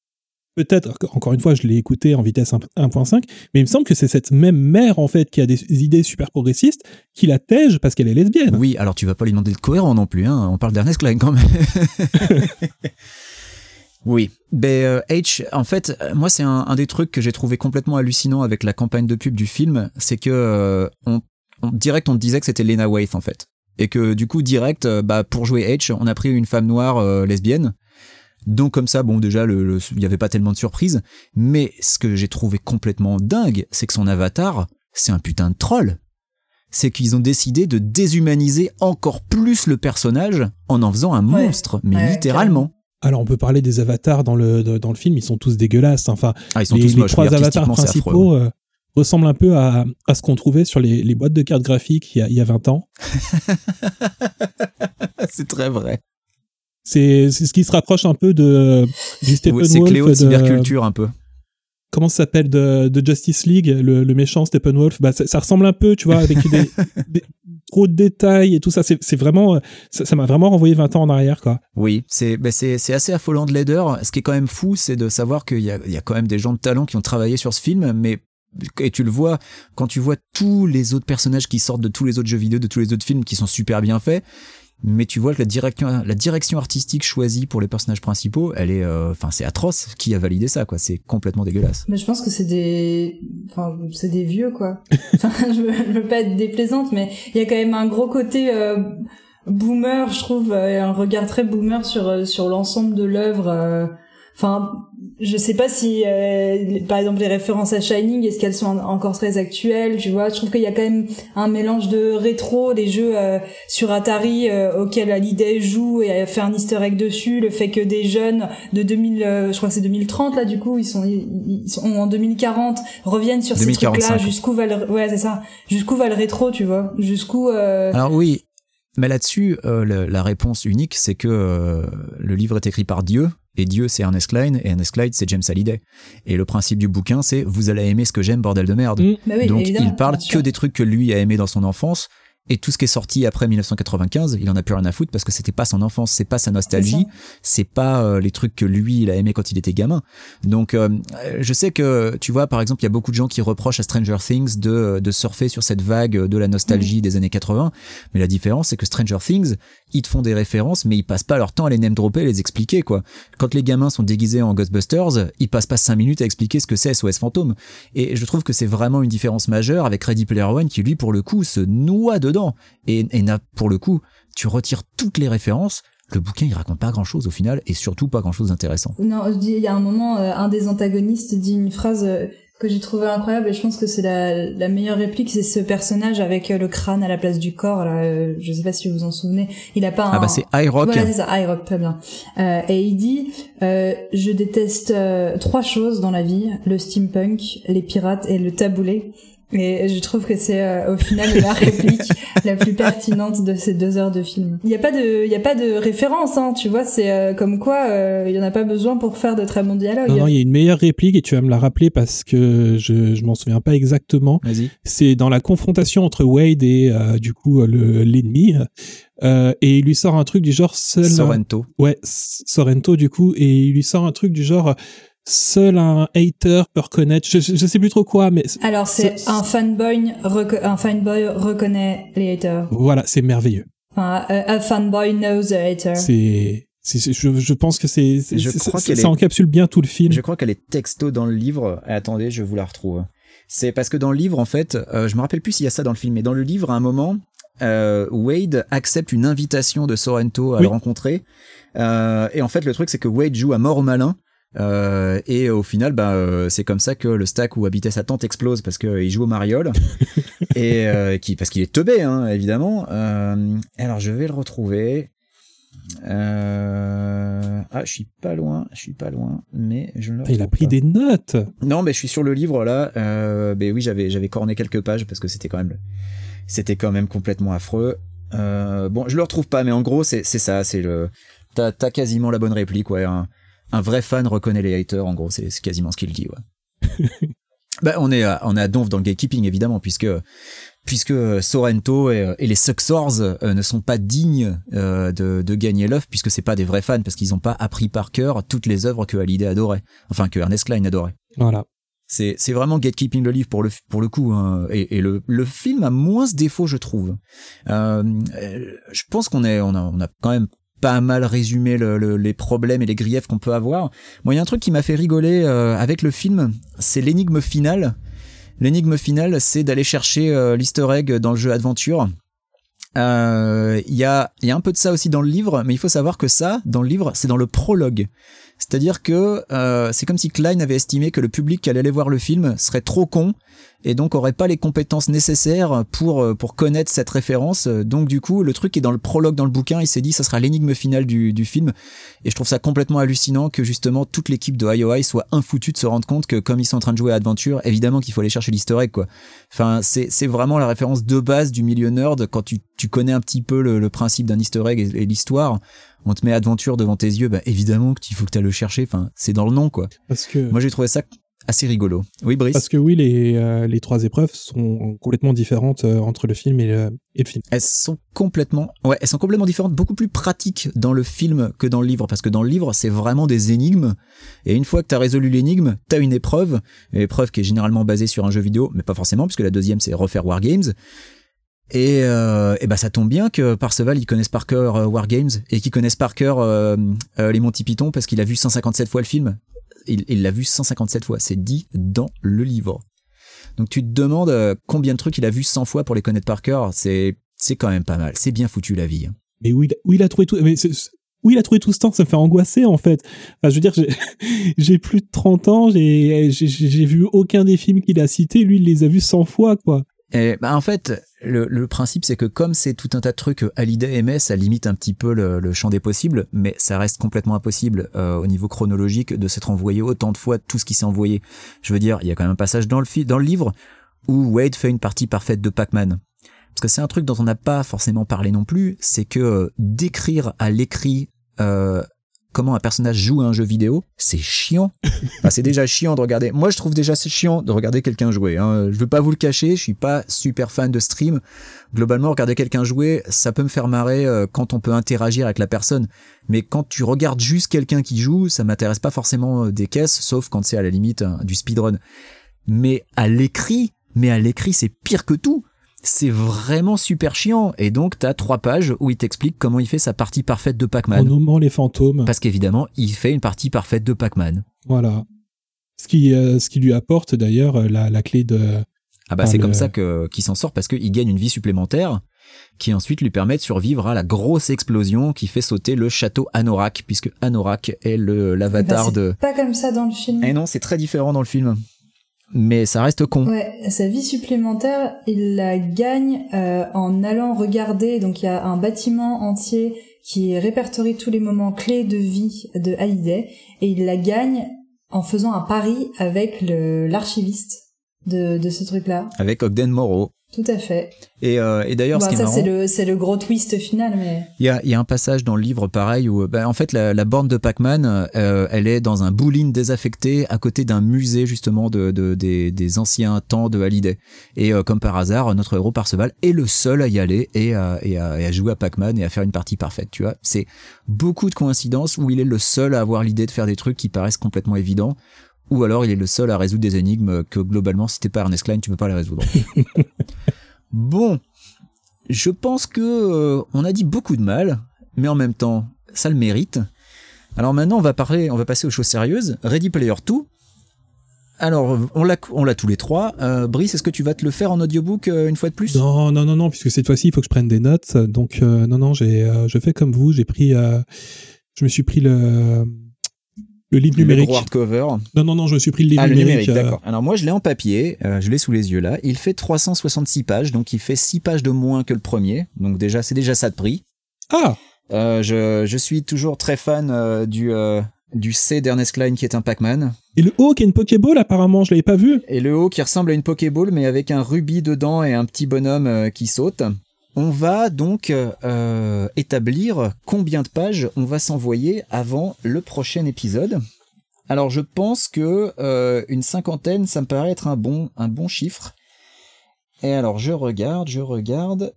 Speaker 5: peut-être encore une fois, je l'ai écouté en vitesse 1- 1.5, mais il me semble que c'est cette même mère en fait qui a des idées super progressistes qui la tège parce qu'elle est lesbienne.
Speaker 3: Oui, alors tu vas pas lui demander de cohérent non plus, hein. On parle d'Ernest Klein quand même. oui. Ben, euh, H, en fait, euh, moi, c'est un, un des trucs que j'ai trouvé complètement hallucinant avec la campagne de pub du film, c'est que euh, on, on- direct, on te disait que c'était Lena Waithe, en fait. Et que du coup, direct, euh, bah, pour jouer H, on a pris une femme noire euh, lesbienne. Donc comme ça, bon, déjà, le- le- il y avait pas tellement de surprises. Mais ce que j'ai trouvé complètement dingue, c'est que son avatar, c'est un putain de troll c'est qu'ils ont décidé de déshumaniser encore plus le personnage en en faisant un
Speaker 4: Ouais.
Speaker 3: monstre, mais
Speaker 4: Ouais,
Speaker 3: littéralement.
Speaker 5: Alors on peut parler des avatars dans le dans le film, ils sont tous dégueulasses. Enfin,
Speaker 3: Ah, ils sont
Speaker 5: les,
Speaker 3: tous
Speaker 5: les
Speaker 3: moches,
Speaker 5: trois avatars principaux euh, ressemblent un peu à, à ce qu'on trouvait sur les, les boîtes de cartes graphiques il y a, il y a 20 ans.
Speaker 3: c'est très vrai.
Speaker 5: C'est ce qui se rapproche un peu de du
Speaker 3: Oui, c'est Cléo de
Speaker 5: de-
Speaker 3: cyberculture un peu.
Speaker 5: Comment ça s'appelle de, de Justice League, le, le méchant Steppenwolf? Bah, ça, ça ressemble un peu, tu vois, avec des, des- trop de détails et tout ça. C'est vraiment, euh, ça m'a vraiment renvoyé 20 ans en arrière, quoi.
Speaker 3: Oui, c'est assez affolant de laideur. Ce qui est quand même fou, c'est de savoir qu'il y a, il y a quand même des gens de talent qui ont travaillé sur ce film, mais et tu le vois quand tu vois tous les autres personnages qui sortent de tous les autres jeux vidéo, de tous les autres films qui sont super bien faits. Mais tu vois que la direction, la direction artistique choisie pour les personnages principaux, elle est, euh, enfin, c'est atroce. Qui a validé ça, quoi C'est complètement dégueulasse.
Speaker 4: Mais je pense que c'est des, enfin, c'est des vieux, quoi. Enfin, je veux, veux pas être déplaisante, mais il y a quand même un gros côté euh, boomer, je trouve, euh, et un regard très boomer sur euh, sur l'ensemble de l'œuvre. Euh. Enfin, je sais pas si, euh, par exemple, les références à Shining, est-ce qu'elles sont en- encore très actuelles, tu vois? Je trouve qu'il y a quand même un mélange de rétro, des jeux euh, sur Atari euh, auxquels Hallyday joue et a fait un Easter egg dessus, le fait que des jeunes de 2000, euh, je crois que c'est 30 là, du coup, ils sont, ils sont en 2040, reviennent sur ces
Speaker 3: 2045.
Speaker 4: trucs-là, jusqu'où va le, ouais, c'est ça, jusqu'où va le rétro, tu vois, jusqu'où, euh,
Speaker 3: Alors oui, mais là-dessus, euh, le- la réponse unique, c'est que euh, le livre est écrit par Dieu, et Dieu c'est Ernest Klein, et Ernest Klein c'est James Hallyday. Et le principe du bouquin, c'est vous allez aimer ce que j'aime, bordel de merde.
Speaker 5: Mm.
Speaker 4: bah oui,
Speaker 3: Donc il parle que des trucs que lui a aimé dans son enfance. Et tout ce qui est sorti après 1995, il en a plus rien à foutre parce que c'était pas son enfance, c'est pas sa nostalgie, c'est pas euh, les trucs que lui il a aimé quand il était gamin. Donc euh, je sais que tu vois par exemple il y a beaucoup de gens qui reprochent à Stranger Things de de surfer sur cette vague de la nostalgie des années 80, mais la différence c'est que Stranger Things ils te font des références mais ils passent pas leur temps à les name dropper, les expliquer quoi. Quand les gamins sont déguisés en Ghostbusters, ils passent pas cinq minutes à expliquer ce que c'est SOS fantôme. Et je trouve que c'est vraiment une différence majeure avec Ready Player One qui lui pour le coup se noie dedans et, et pour le coup tu retires toutes les références. Le bouquin il raconte pas grand chose au final et surtout pas grand chose d'intéressant.
Speaker 4: Non, je dis, il y a un moment, euh, un des antagonistes dit une phrase euh, que j'ai trouvée incroyable et je pense que c'est la, la meilleure réplique, c'est ce personnage avec euh, le crâne à la place du corps. Là, je sais pas si vous vous en souvenez. Il a pas un.
Speaker 3: Ah bah c'est iRock.
Speaker 4: Voilà, c'est ça, iRock, très bien. Et il dit, je déteste trois choses dans la vie le steampunk, les pirates et le taboulé. Et je trouve que c'est euh, au final la réplique la plus pertinente de ces deux heures de film. Il n'y a pas de, il y a pas de référence, hein, tu vois. C'est euh, comme quoi, euh, il y en a pas besoin pour faire de très bons dialogues.
Speaker 5: Non, non, il y a une meilleure réplique et tu vas me la rappeler parce que je, je m'en souviens pas exactement.
Speaker 3: Vas-y.
Speaker 5: C'est dans la confrontation entre Wade et euh, du coup le l'ennemi. Euh, et il lui sort un truc du genre seul.
Speaker 3: Sorrento.
Speaker 5: Ouais, Sorrento du coup, et il lui sort un truc du genre seul un hater peut reconnaître. Je, je, je sais plus trop quoi, mais
Speaker 4: Alors c'est un fanboy, un fanboy reconnaît les haters.
Speaker 5: voilà, c'est merveilleux.
Speaker 4: Enfin, a, a fanboy knows the hater.
Speaker 5: C'est, je, je pense que c'est, ça,
Speaker 3: est-
Speaker 5: encapsule bien tout le film.
Speaker 3: Je crois qu'elle est texto dans le livre. Eh, Attendez, je vous la retrouve. C'est parce que dans le livre, en fait, euh, je me rappelle plus s'il y a ça dans le film, mais dans le livre, à un moment, euh, Wade accepte une invitation de Sorrento à
Speaker 5: Oui.
Speaker 3: le rencontrer. Euh, et en fait, le truc, c'est que Wade joue à mort au malin. Euh, et au final, bah, euh, c'est comme ça que le stack où habitait sa tante explose parce qu'il joue au mariole et euh, qui parce qu'il est teubé, hein, évidemment. Euh, alors, je vais le retrouver. Euh... Ah, je suis pas loin, je suis pas loin, mais je ne
Speaker 5: il a pris
Speaker 3: pas.
Speaker 5: des notes.
Speaker 3: Non, mais je suis sur le livre là. Euh, ben oui, j'avais j'avais corné quelques pages parce que c'était quand même c'était quand même complètement affreux. Euh, bon, je le retrouve pas, mais en gros c'est c'est ça, c'est le t'as t'as quasiment la bonne réplique, ouais. Un, un vrai fan reconnaît les haters, en gros, c'est quasiment ce qu'il dit, ouais. Bah, on est à, on est à Donf dans le gatekeeping évidemment puisque puisque Sorrento et, et les Suxors euh, ne sont pas dignes euh, de, de gagner l'œuf puisque c'est pas des vrais fans parce qu'ils n'ont pas appris par cœur toutes les œuvres que Hallyday adorait, enfin que Ernest Klein adorait.
Speaker 5: Voilà.
Speaker 3: C'est c'est vraiment gatekeeping le livre pour le pour le coup hein. et, et le le film a moins ce défaut je trouve. Euh, je pense qu'on est on a on a quand même pas mal résumé le, le, les problèmes et les griefs qu'on peut avoir. Moi, il y a un truc qui m'a fait rigoler euh, avec le film, c'est l'énigme finale. L'énigme finale, c'est d'aller chercher euh, l'easter egg dans le jeu Adventure. Euh, Il y, a, y a un peu de ça aussi dans le livre, mais il faut savoir que ça, dans le livre, c'est dans le prologue. C'est-à-dire que euh, c'est comme si Klein avait estimé que le public qui allait aller voir le film serait trop con et donc aurait pas les compétences nécessaires pour euh, pour connaître cette référence. Donc du coup, le truc est dans le prologue dans le bouquin, il s'est dit ça sera l'énigme finale du, du film et je trouve ça complètement hallucinant que justement toute l'équipe de IOI soit infoutue de se rendre compte que comme ils sont en train de jouer à Adventure, évidemment qu'il faut aller chercher egg quoi. Enfin, c'est c'est vraiment la référence de base du milieu nerd quand tu tu connais un petit peu le, le principe d'un easter egg et l'histoire on te met aventure devant tes yeux, bah évidemment qu'il faut que tu le chercher. Enfin, c'est dans le nom, quoi.
Speaker 5: Parce que.
Speaker 3: Moi, j'ai trouvé ça assez rigolo. Oui, Brice?
Speaker 5: Parce que oui, les euh, les trois épreuves sont complètement différentes euh, entre le film et le, et le film.
Speaker 3: Elles sont complètement, ouais, elles sont complètement différentes, beaucoup plus pratiques dans le film que dans le livre, parce que dans le livre, c'est vraiment des énigmes. Et une fois que t'as résolu l'énigme, t'as une épreuve, une épreuve qui est généralement basée sur un jeu vidéo, mais pas forcément, puisque la deuxième c'est refaire Wargames. Et, euh, et bah ça tombe bien que Parseval ils connaissent par cœur euh, Wargames et qu'ils connaissent par cœur euh, les Monty Python parce qu'il a vu 157 fois le film. Il l'a vu 157 fois, c'est dit dans le livre. Donc tu te demandes combien de trucs il a vu 100 fois pour les connaître par cœur. C'est quand même pas mal. C'est bien foutu la vie. hein.
Speaker 5: Mais où il, où il a trouvé tout, mais c'est- où il a trouvé tout ce temps, ça me fait angoisser en fait. Enfin, je veux dire, j'ai- plus de 30 ans, j'ai vu aucun des films qu'il a cités, lui il les a vus 100 fois quoi.
Speaker 3: Et bah en fait, le, principe c'est que comme c'est tout un tas de trucs que Hallyday aimait, ça limite un petit peu le, champ des possibles, mais ça reste complètement impossible euh, au niveau chronologique de s'être envoyé autant de fois tout ce qui s'est envoyé. Je veux dire, il y a quand même un passage dans le dans le livre où Wade fait une partie parfaite de Pac-Man. Parce que c'est un truc dont on n'a pas forcément parlé non plus, c'est que euh, d'écrire à l'écrit euh, comment un personnage joue à un jeu vidéo, c'est chiant. Enfin, c'est déjà chiant de regarder. Moi, je trouve déjà c'est chiant de regarder quelqu'un jouer. Hein. Je veux pas vous le cacher, je suis pas super fan de stream. Globalement, regarder quelqu'un jouer, ça peut me faire marrer euh, quand on peut interagir avec la personne. Mais quand tu regardes juste quelqu'un qui joue, ça m'intéresse pas forcément euh, des caisses, sauf quand c'est à la limite hein, du speedrun. Mais à l'écrit, mais à l'écrit, c'est pire que tout. C'est vraiment super chiant. Et donc, t'as trois pages où il t'explique comment il fait sa partie parfaite de
Speaker 5: En
Speaker 3: Pac-Man.
Speaker 5: nommant les fantômes.
Speaker 3: Parce qu'évidemment, il fait une partie parfaite de Pac-Man.
Speaker 5: Voilà. Ce qui, euh, ce qui lui apporte d'ailleurs euh, la, la clé de.
Speaker 3: Ah bah
Speaker 5: Enfin,
Speaker 3: c'est
Speaker 5: le-
Speaker 3: comme ça que qu'il s'en sort parce qu'il gagne une vie supplémentaire qui ensuite lui permet de survivre à la grosse explosion qui fait sauter le château Anorak puisque Anorak est le l'avatar
Speaker 4: Bah, c'est
Speaker 3: de.
Speaker 4: Pas comme ça dans le film.
Speaker 3: Eh non, c'est très différent dans le film. Mais ça reste con.
Speaker 4: Ouais, sa vie supplémentaire, il la gagne euh, en allant regarder. Donc il y a un bâtiment entier qui répertorie tous les moments clés de vie de Hallyday, et il la gagne en faisant un pari avec l'archiviste de, de ce truc-là.
Speaker 3: Avec Ogden Morrow.
Speaker 4: Tout à fait.
Speaker 3: Et, euh, et d'ailleurs,
Speaker 4: Bon,
Speaker 3: ce qui est
Speaker 4: ça c'est le c'est le gros twist final, mais
Speaker 3: il y a, il y a un passage dans le livre pareil où, bah, en fait, la, la borne de Pac-Man, euh, elle est dans un bowling désaffecté à côté d'un musée justement de, de- des, des anciens temps de Hallyday. Et euh, comme par hasard, notre héros Parseval est le seul à y aller et à, et à, et à jouer à Pac-Man et à faire une partie parfaite. Tu vois, c'est beaucoup de coïncidences où il est le seul à avoir l'idée de faire des trucs qui paraissent complètement évidents. Ou alors il est le seul à résoudre des énigmes que globalement, si t'es pas Ernest Klein, tu peux pas les résoudre. bon, je pense que euh, on a dit beaucoup de mal, mais en même temps, ça le mérite. Alors maintenant, on va parler, on va passer aux choses sérieuses. Ready Player 2. Alors, on l'a, on l'a tous les trois. Euh, Brice, est-ce que tu vas te le faire en audiobook euh, une fois de plus?
Speaker 5: Non, non, non, non, puisque cette fois-ci il faut que je prenne des notes. Donc non, non, j'ai, je fais comme vous. J'ai pris, je me suis pris le le livre
Speaker 3: Le
Speaker 5: numérique.
Speaker 3: gros hardcover.
Speaker 5: Non, non, non, je me suis pris le livre
Speaker 3: Ah, le numérique,
Speaker 5: euh,
Speaker 3: d'accord. Alors moi, je l'ai en papier, euh, je l'ai sous les yeux là. Il fait 366 pages, donc il fait 6 pages de moins que le premier. Donc déjà, c'est déjà ça de prix.
Speaker 5: Ah,
Speaker 3: Euh, je, je suis toujours très fan euh, du, du C d'Ernest Klein qui est un Pac-Man.
Speaker 5: et le haut qui est une Pokéball apparemment, je l'avais pas vu.
Speaker 3: Et le haut qui ressemble à une Pokéball mais avec un rubis dedans et un petit bonhomme qui saute. On va donc euh, établir combien de pages on va s'envoyer avant le prochain épisode. Alors je pense que euh, une cinquantaine, ça me paraît être un bon, un bon chiffre. Et alors je regarde, je regarde.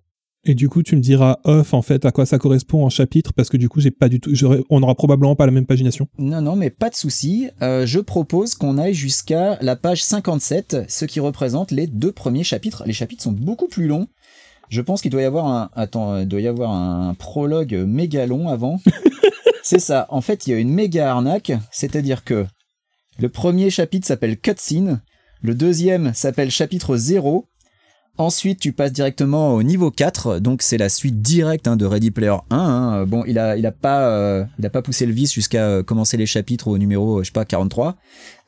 Speaker 5: Et du coup, tu me diras off en fait à quoi ça correspond en chapitre parce que du coup, j'ai pas du tout, on n'aura probablement pas la même pagination.
Speaker 3: Non, non, mais pas de souci. Euh, je propose qu'on aille jusqu'à la page 57, ce qui représente les deux premiers chapitres. Les chapitres sont beaucoup plus longs. Je pense qu'il doit y avoir un, attends, il doit y avoir un prologue méga long avant. C'est ça. En fait, il y a une méga arnaque, c'est-à-dire que le premier chapitre s'appelle Cutscene, le deuxième s'appelle chapitre 0. Ensuite, tu passes directement au niveau 4, donc c'est la suite directe hein, de Ready Player 1. hein. Bon, il a, il a pas, euh, il a pas poussé le vice jusqu'à euh, commencer les chapitres au numéro, euh, je sais pas, 43.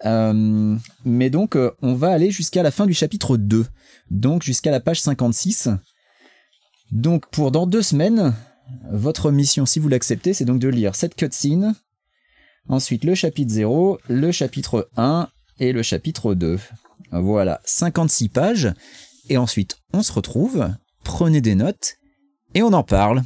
Speaker 3: Euh, mais donc, on va aller jusqu'à la fin du chapitre 2, donc jusqu'à la page 56. Donc, pour dans deux semaines, votre mission, si vous l'acceptez, c'est donc de lire cette cutscene, ensuite le chapitre 0, le chapitre 1 et le chapitre 2. Voilà, 56 pages. Et ensuite, on se retrouve, prenez des notes et on en parle.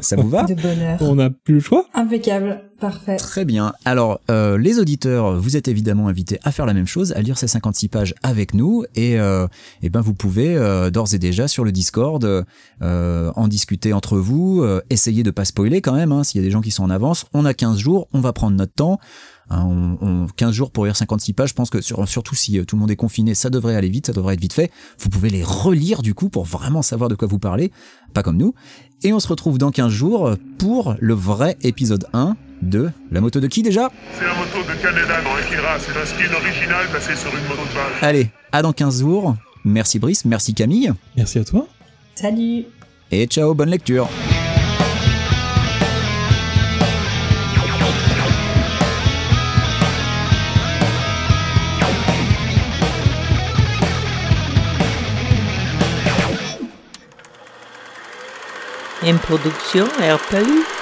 Speaker 3: Ça vous va
Speaker 4: De bonheur.
Speaker 5: On n'a plus le choix.
Speaker 4: Impeccable. Parfait.
Speaker 3: Très bien. Alors, euh, les auditeurs, vous êtes évidemment invités à faire la même chose, à lire ces 56 pages avec nous. Et, euh, eh ben, vous pouvez euh, d'ores et déjà sur le Discord euh, en discuter entre vous, euh, essayer de pas spoiler quand même. Hein, S'il y a des gens qui sont en avance, on a 15 jours, on va prendre notre temps. Hein, on, on- 15 jours pour lire 56 pages, je pense que sur, surtout si euh, tout le monde est confiné, ça devrait aller vite, ça devrait être vite fait. Vous pouvez les relire du coup pour vraiment savoir de quoi vous parlez, pas comme nous. Et on se retrouve dans 15 jours pour le vrai épisode 1 de La moto de qui déjà?
Speaker 2: C'est la moto de Canada dans Akira. C'est un skin original placé sur une moto de base.
Speaker 3: Allez, à dans 15 jours. Merci Brice, merci Camille,
Speaker 5: Merci à toi.
Speaker 4: Salut.
Speaker 3: et ciao, bonne lecture.
Speaker 6: Une production RPU.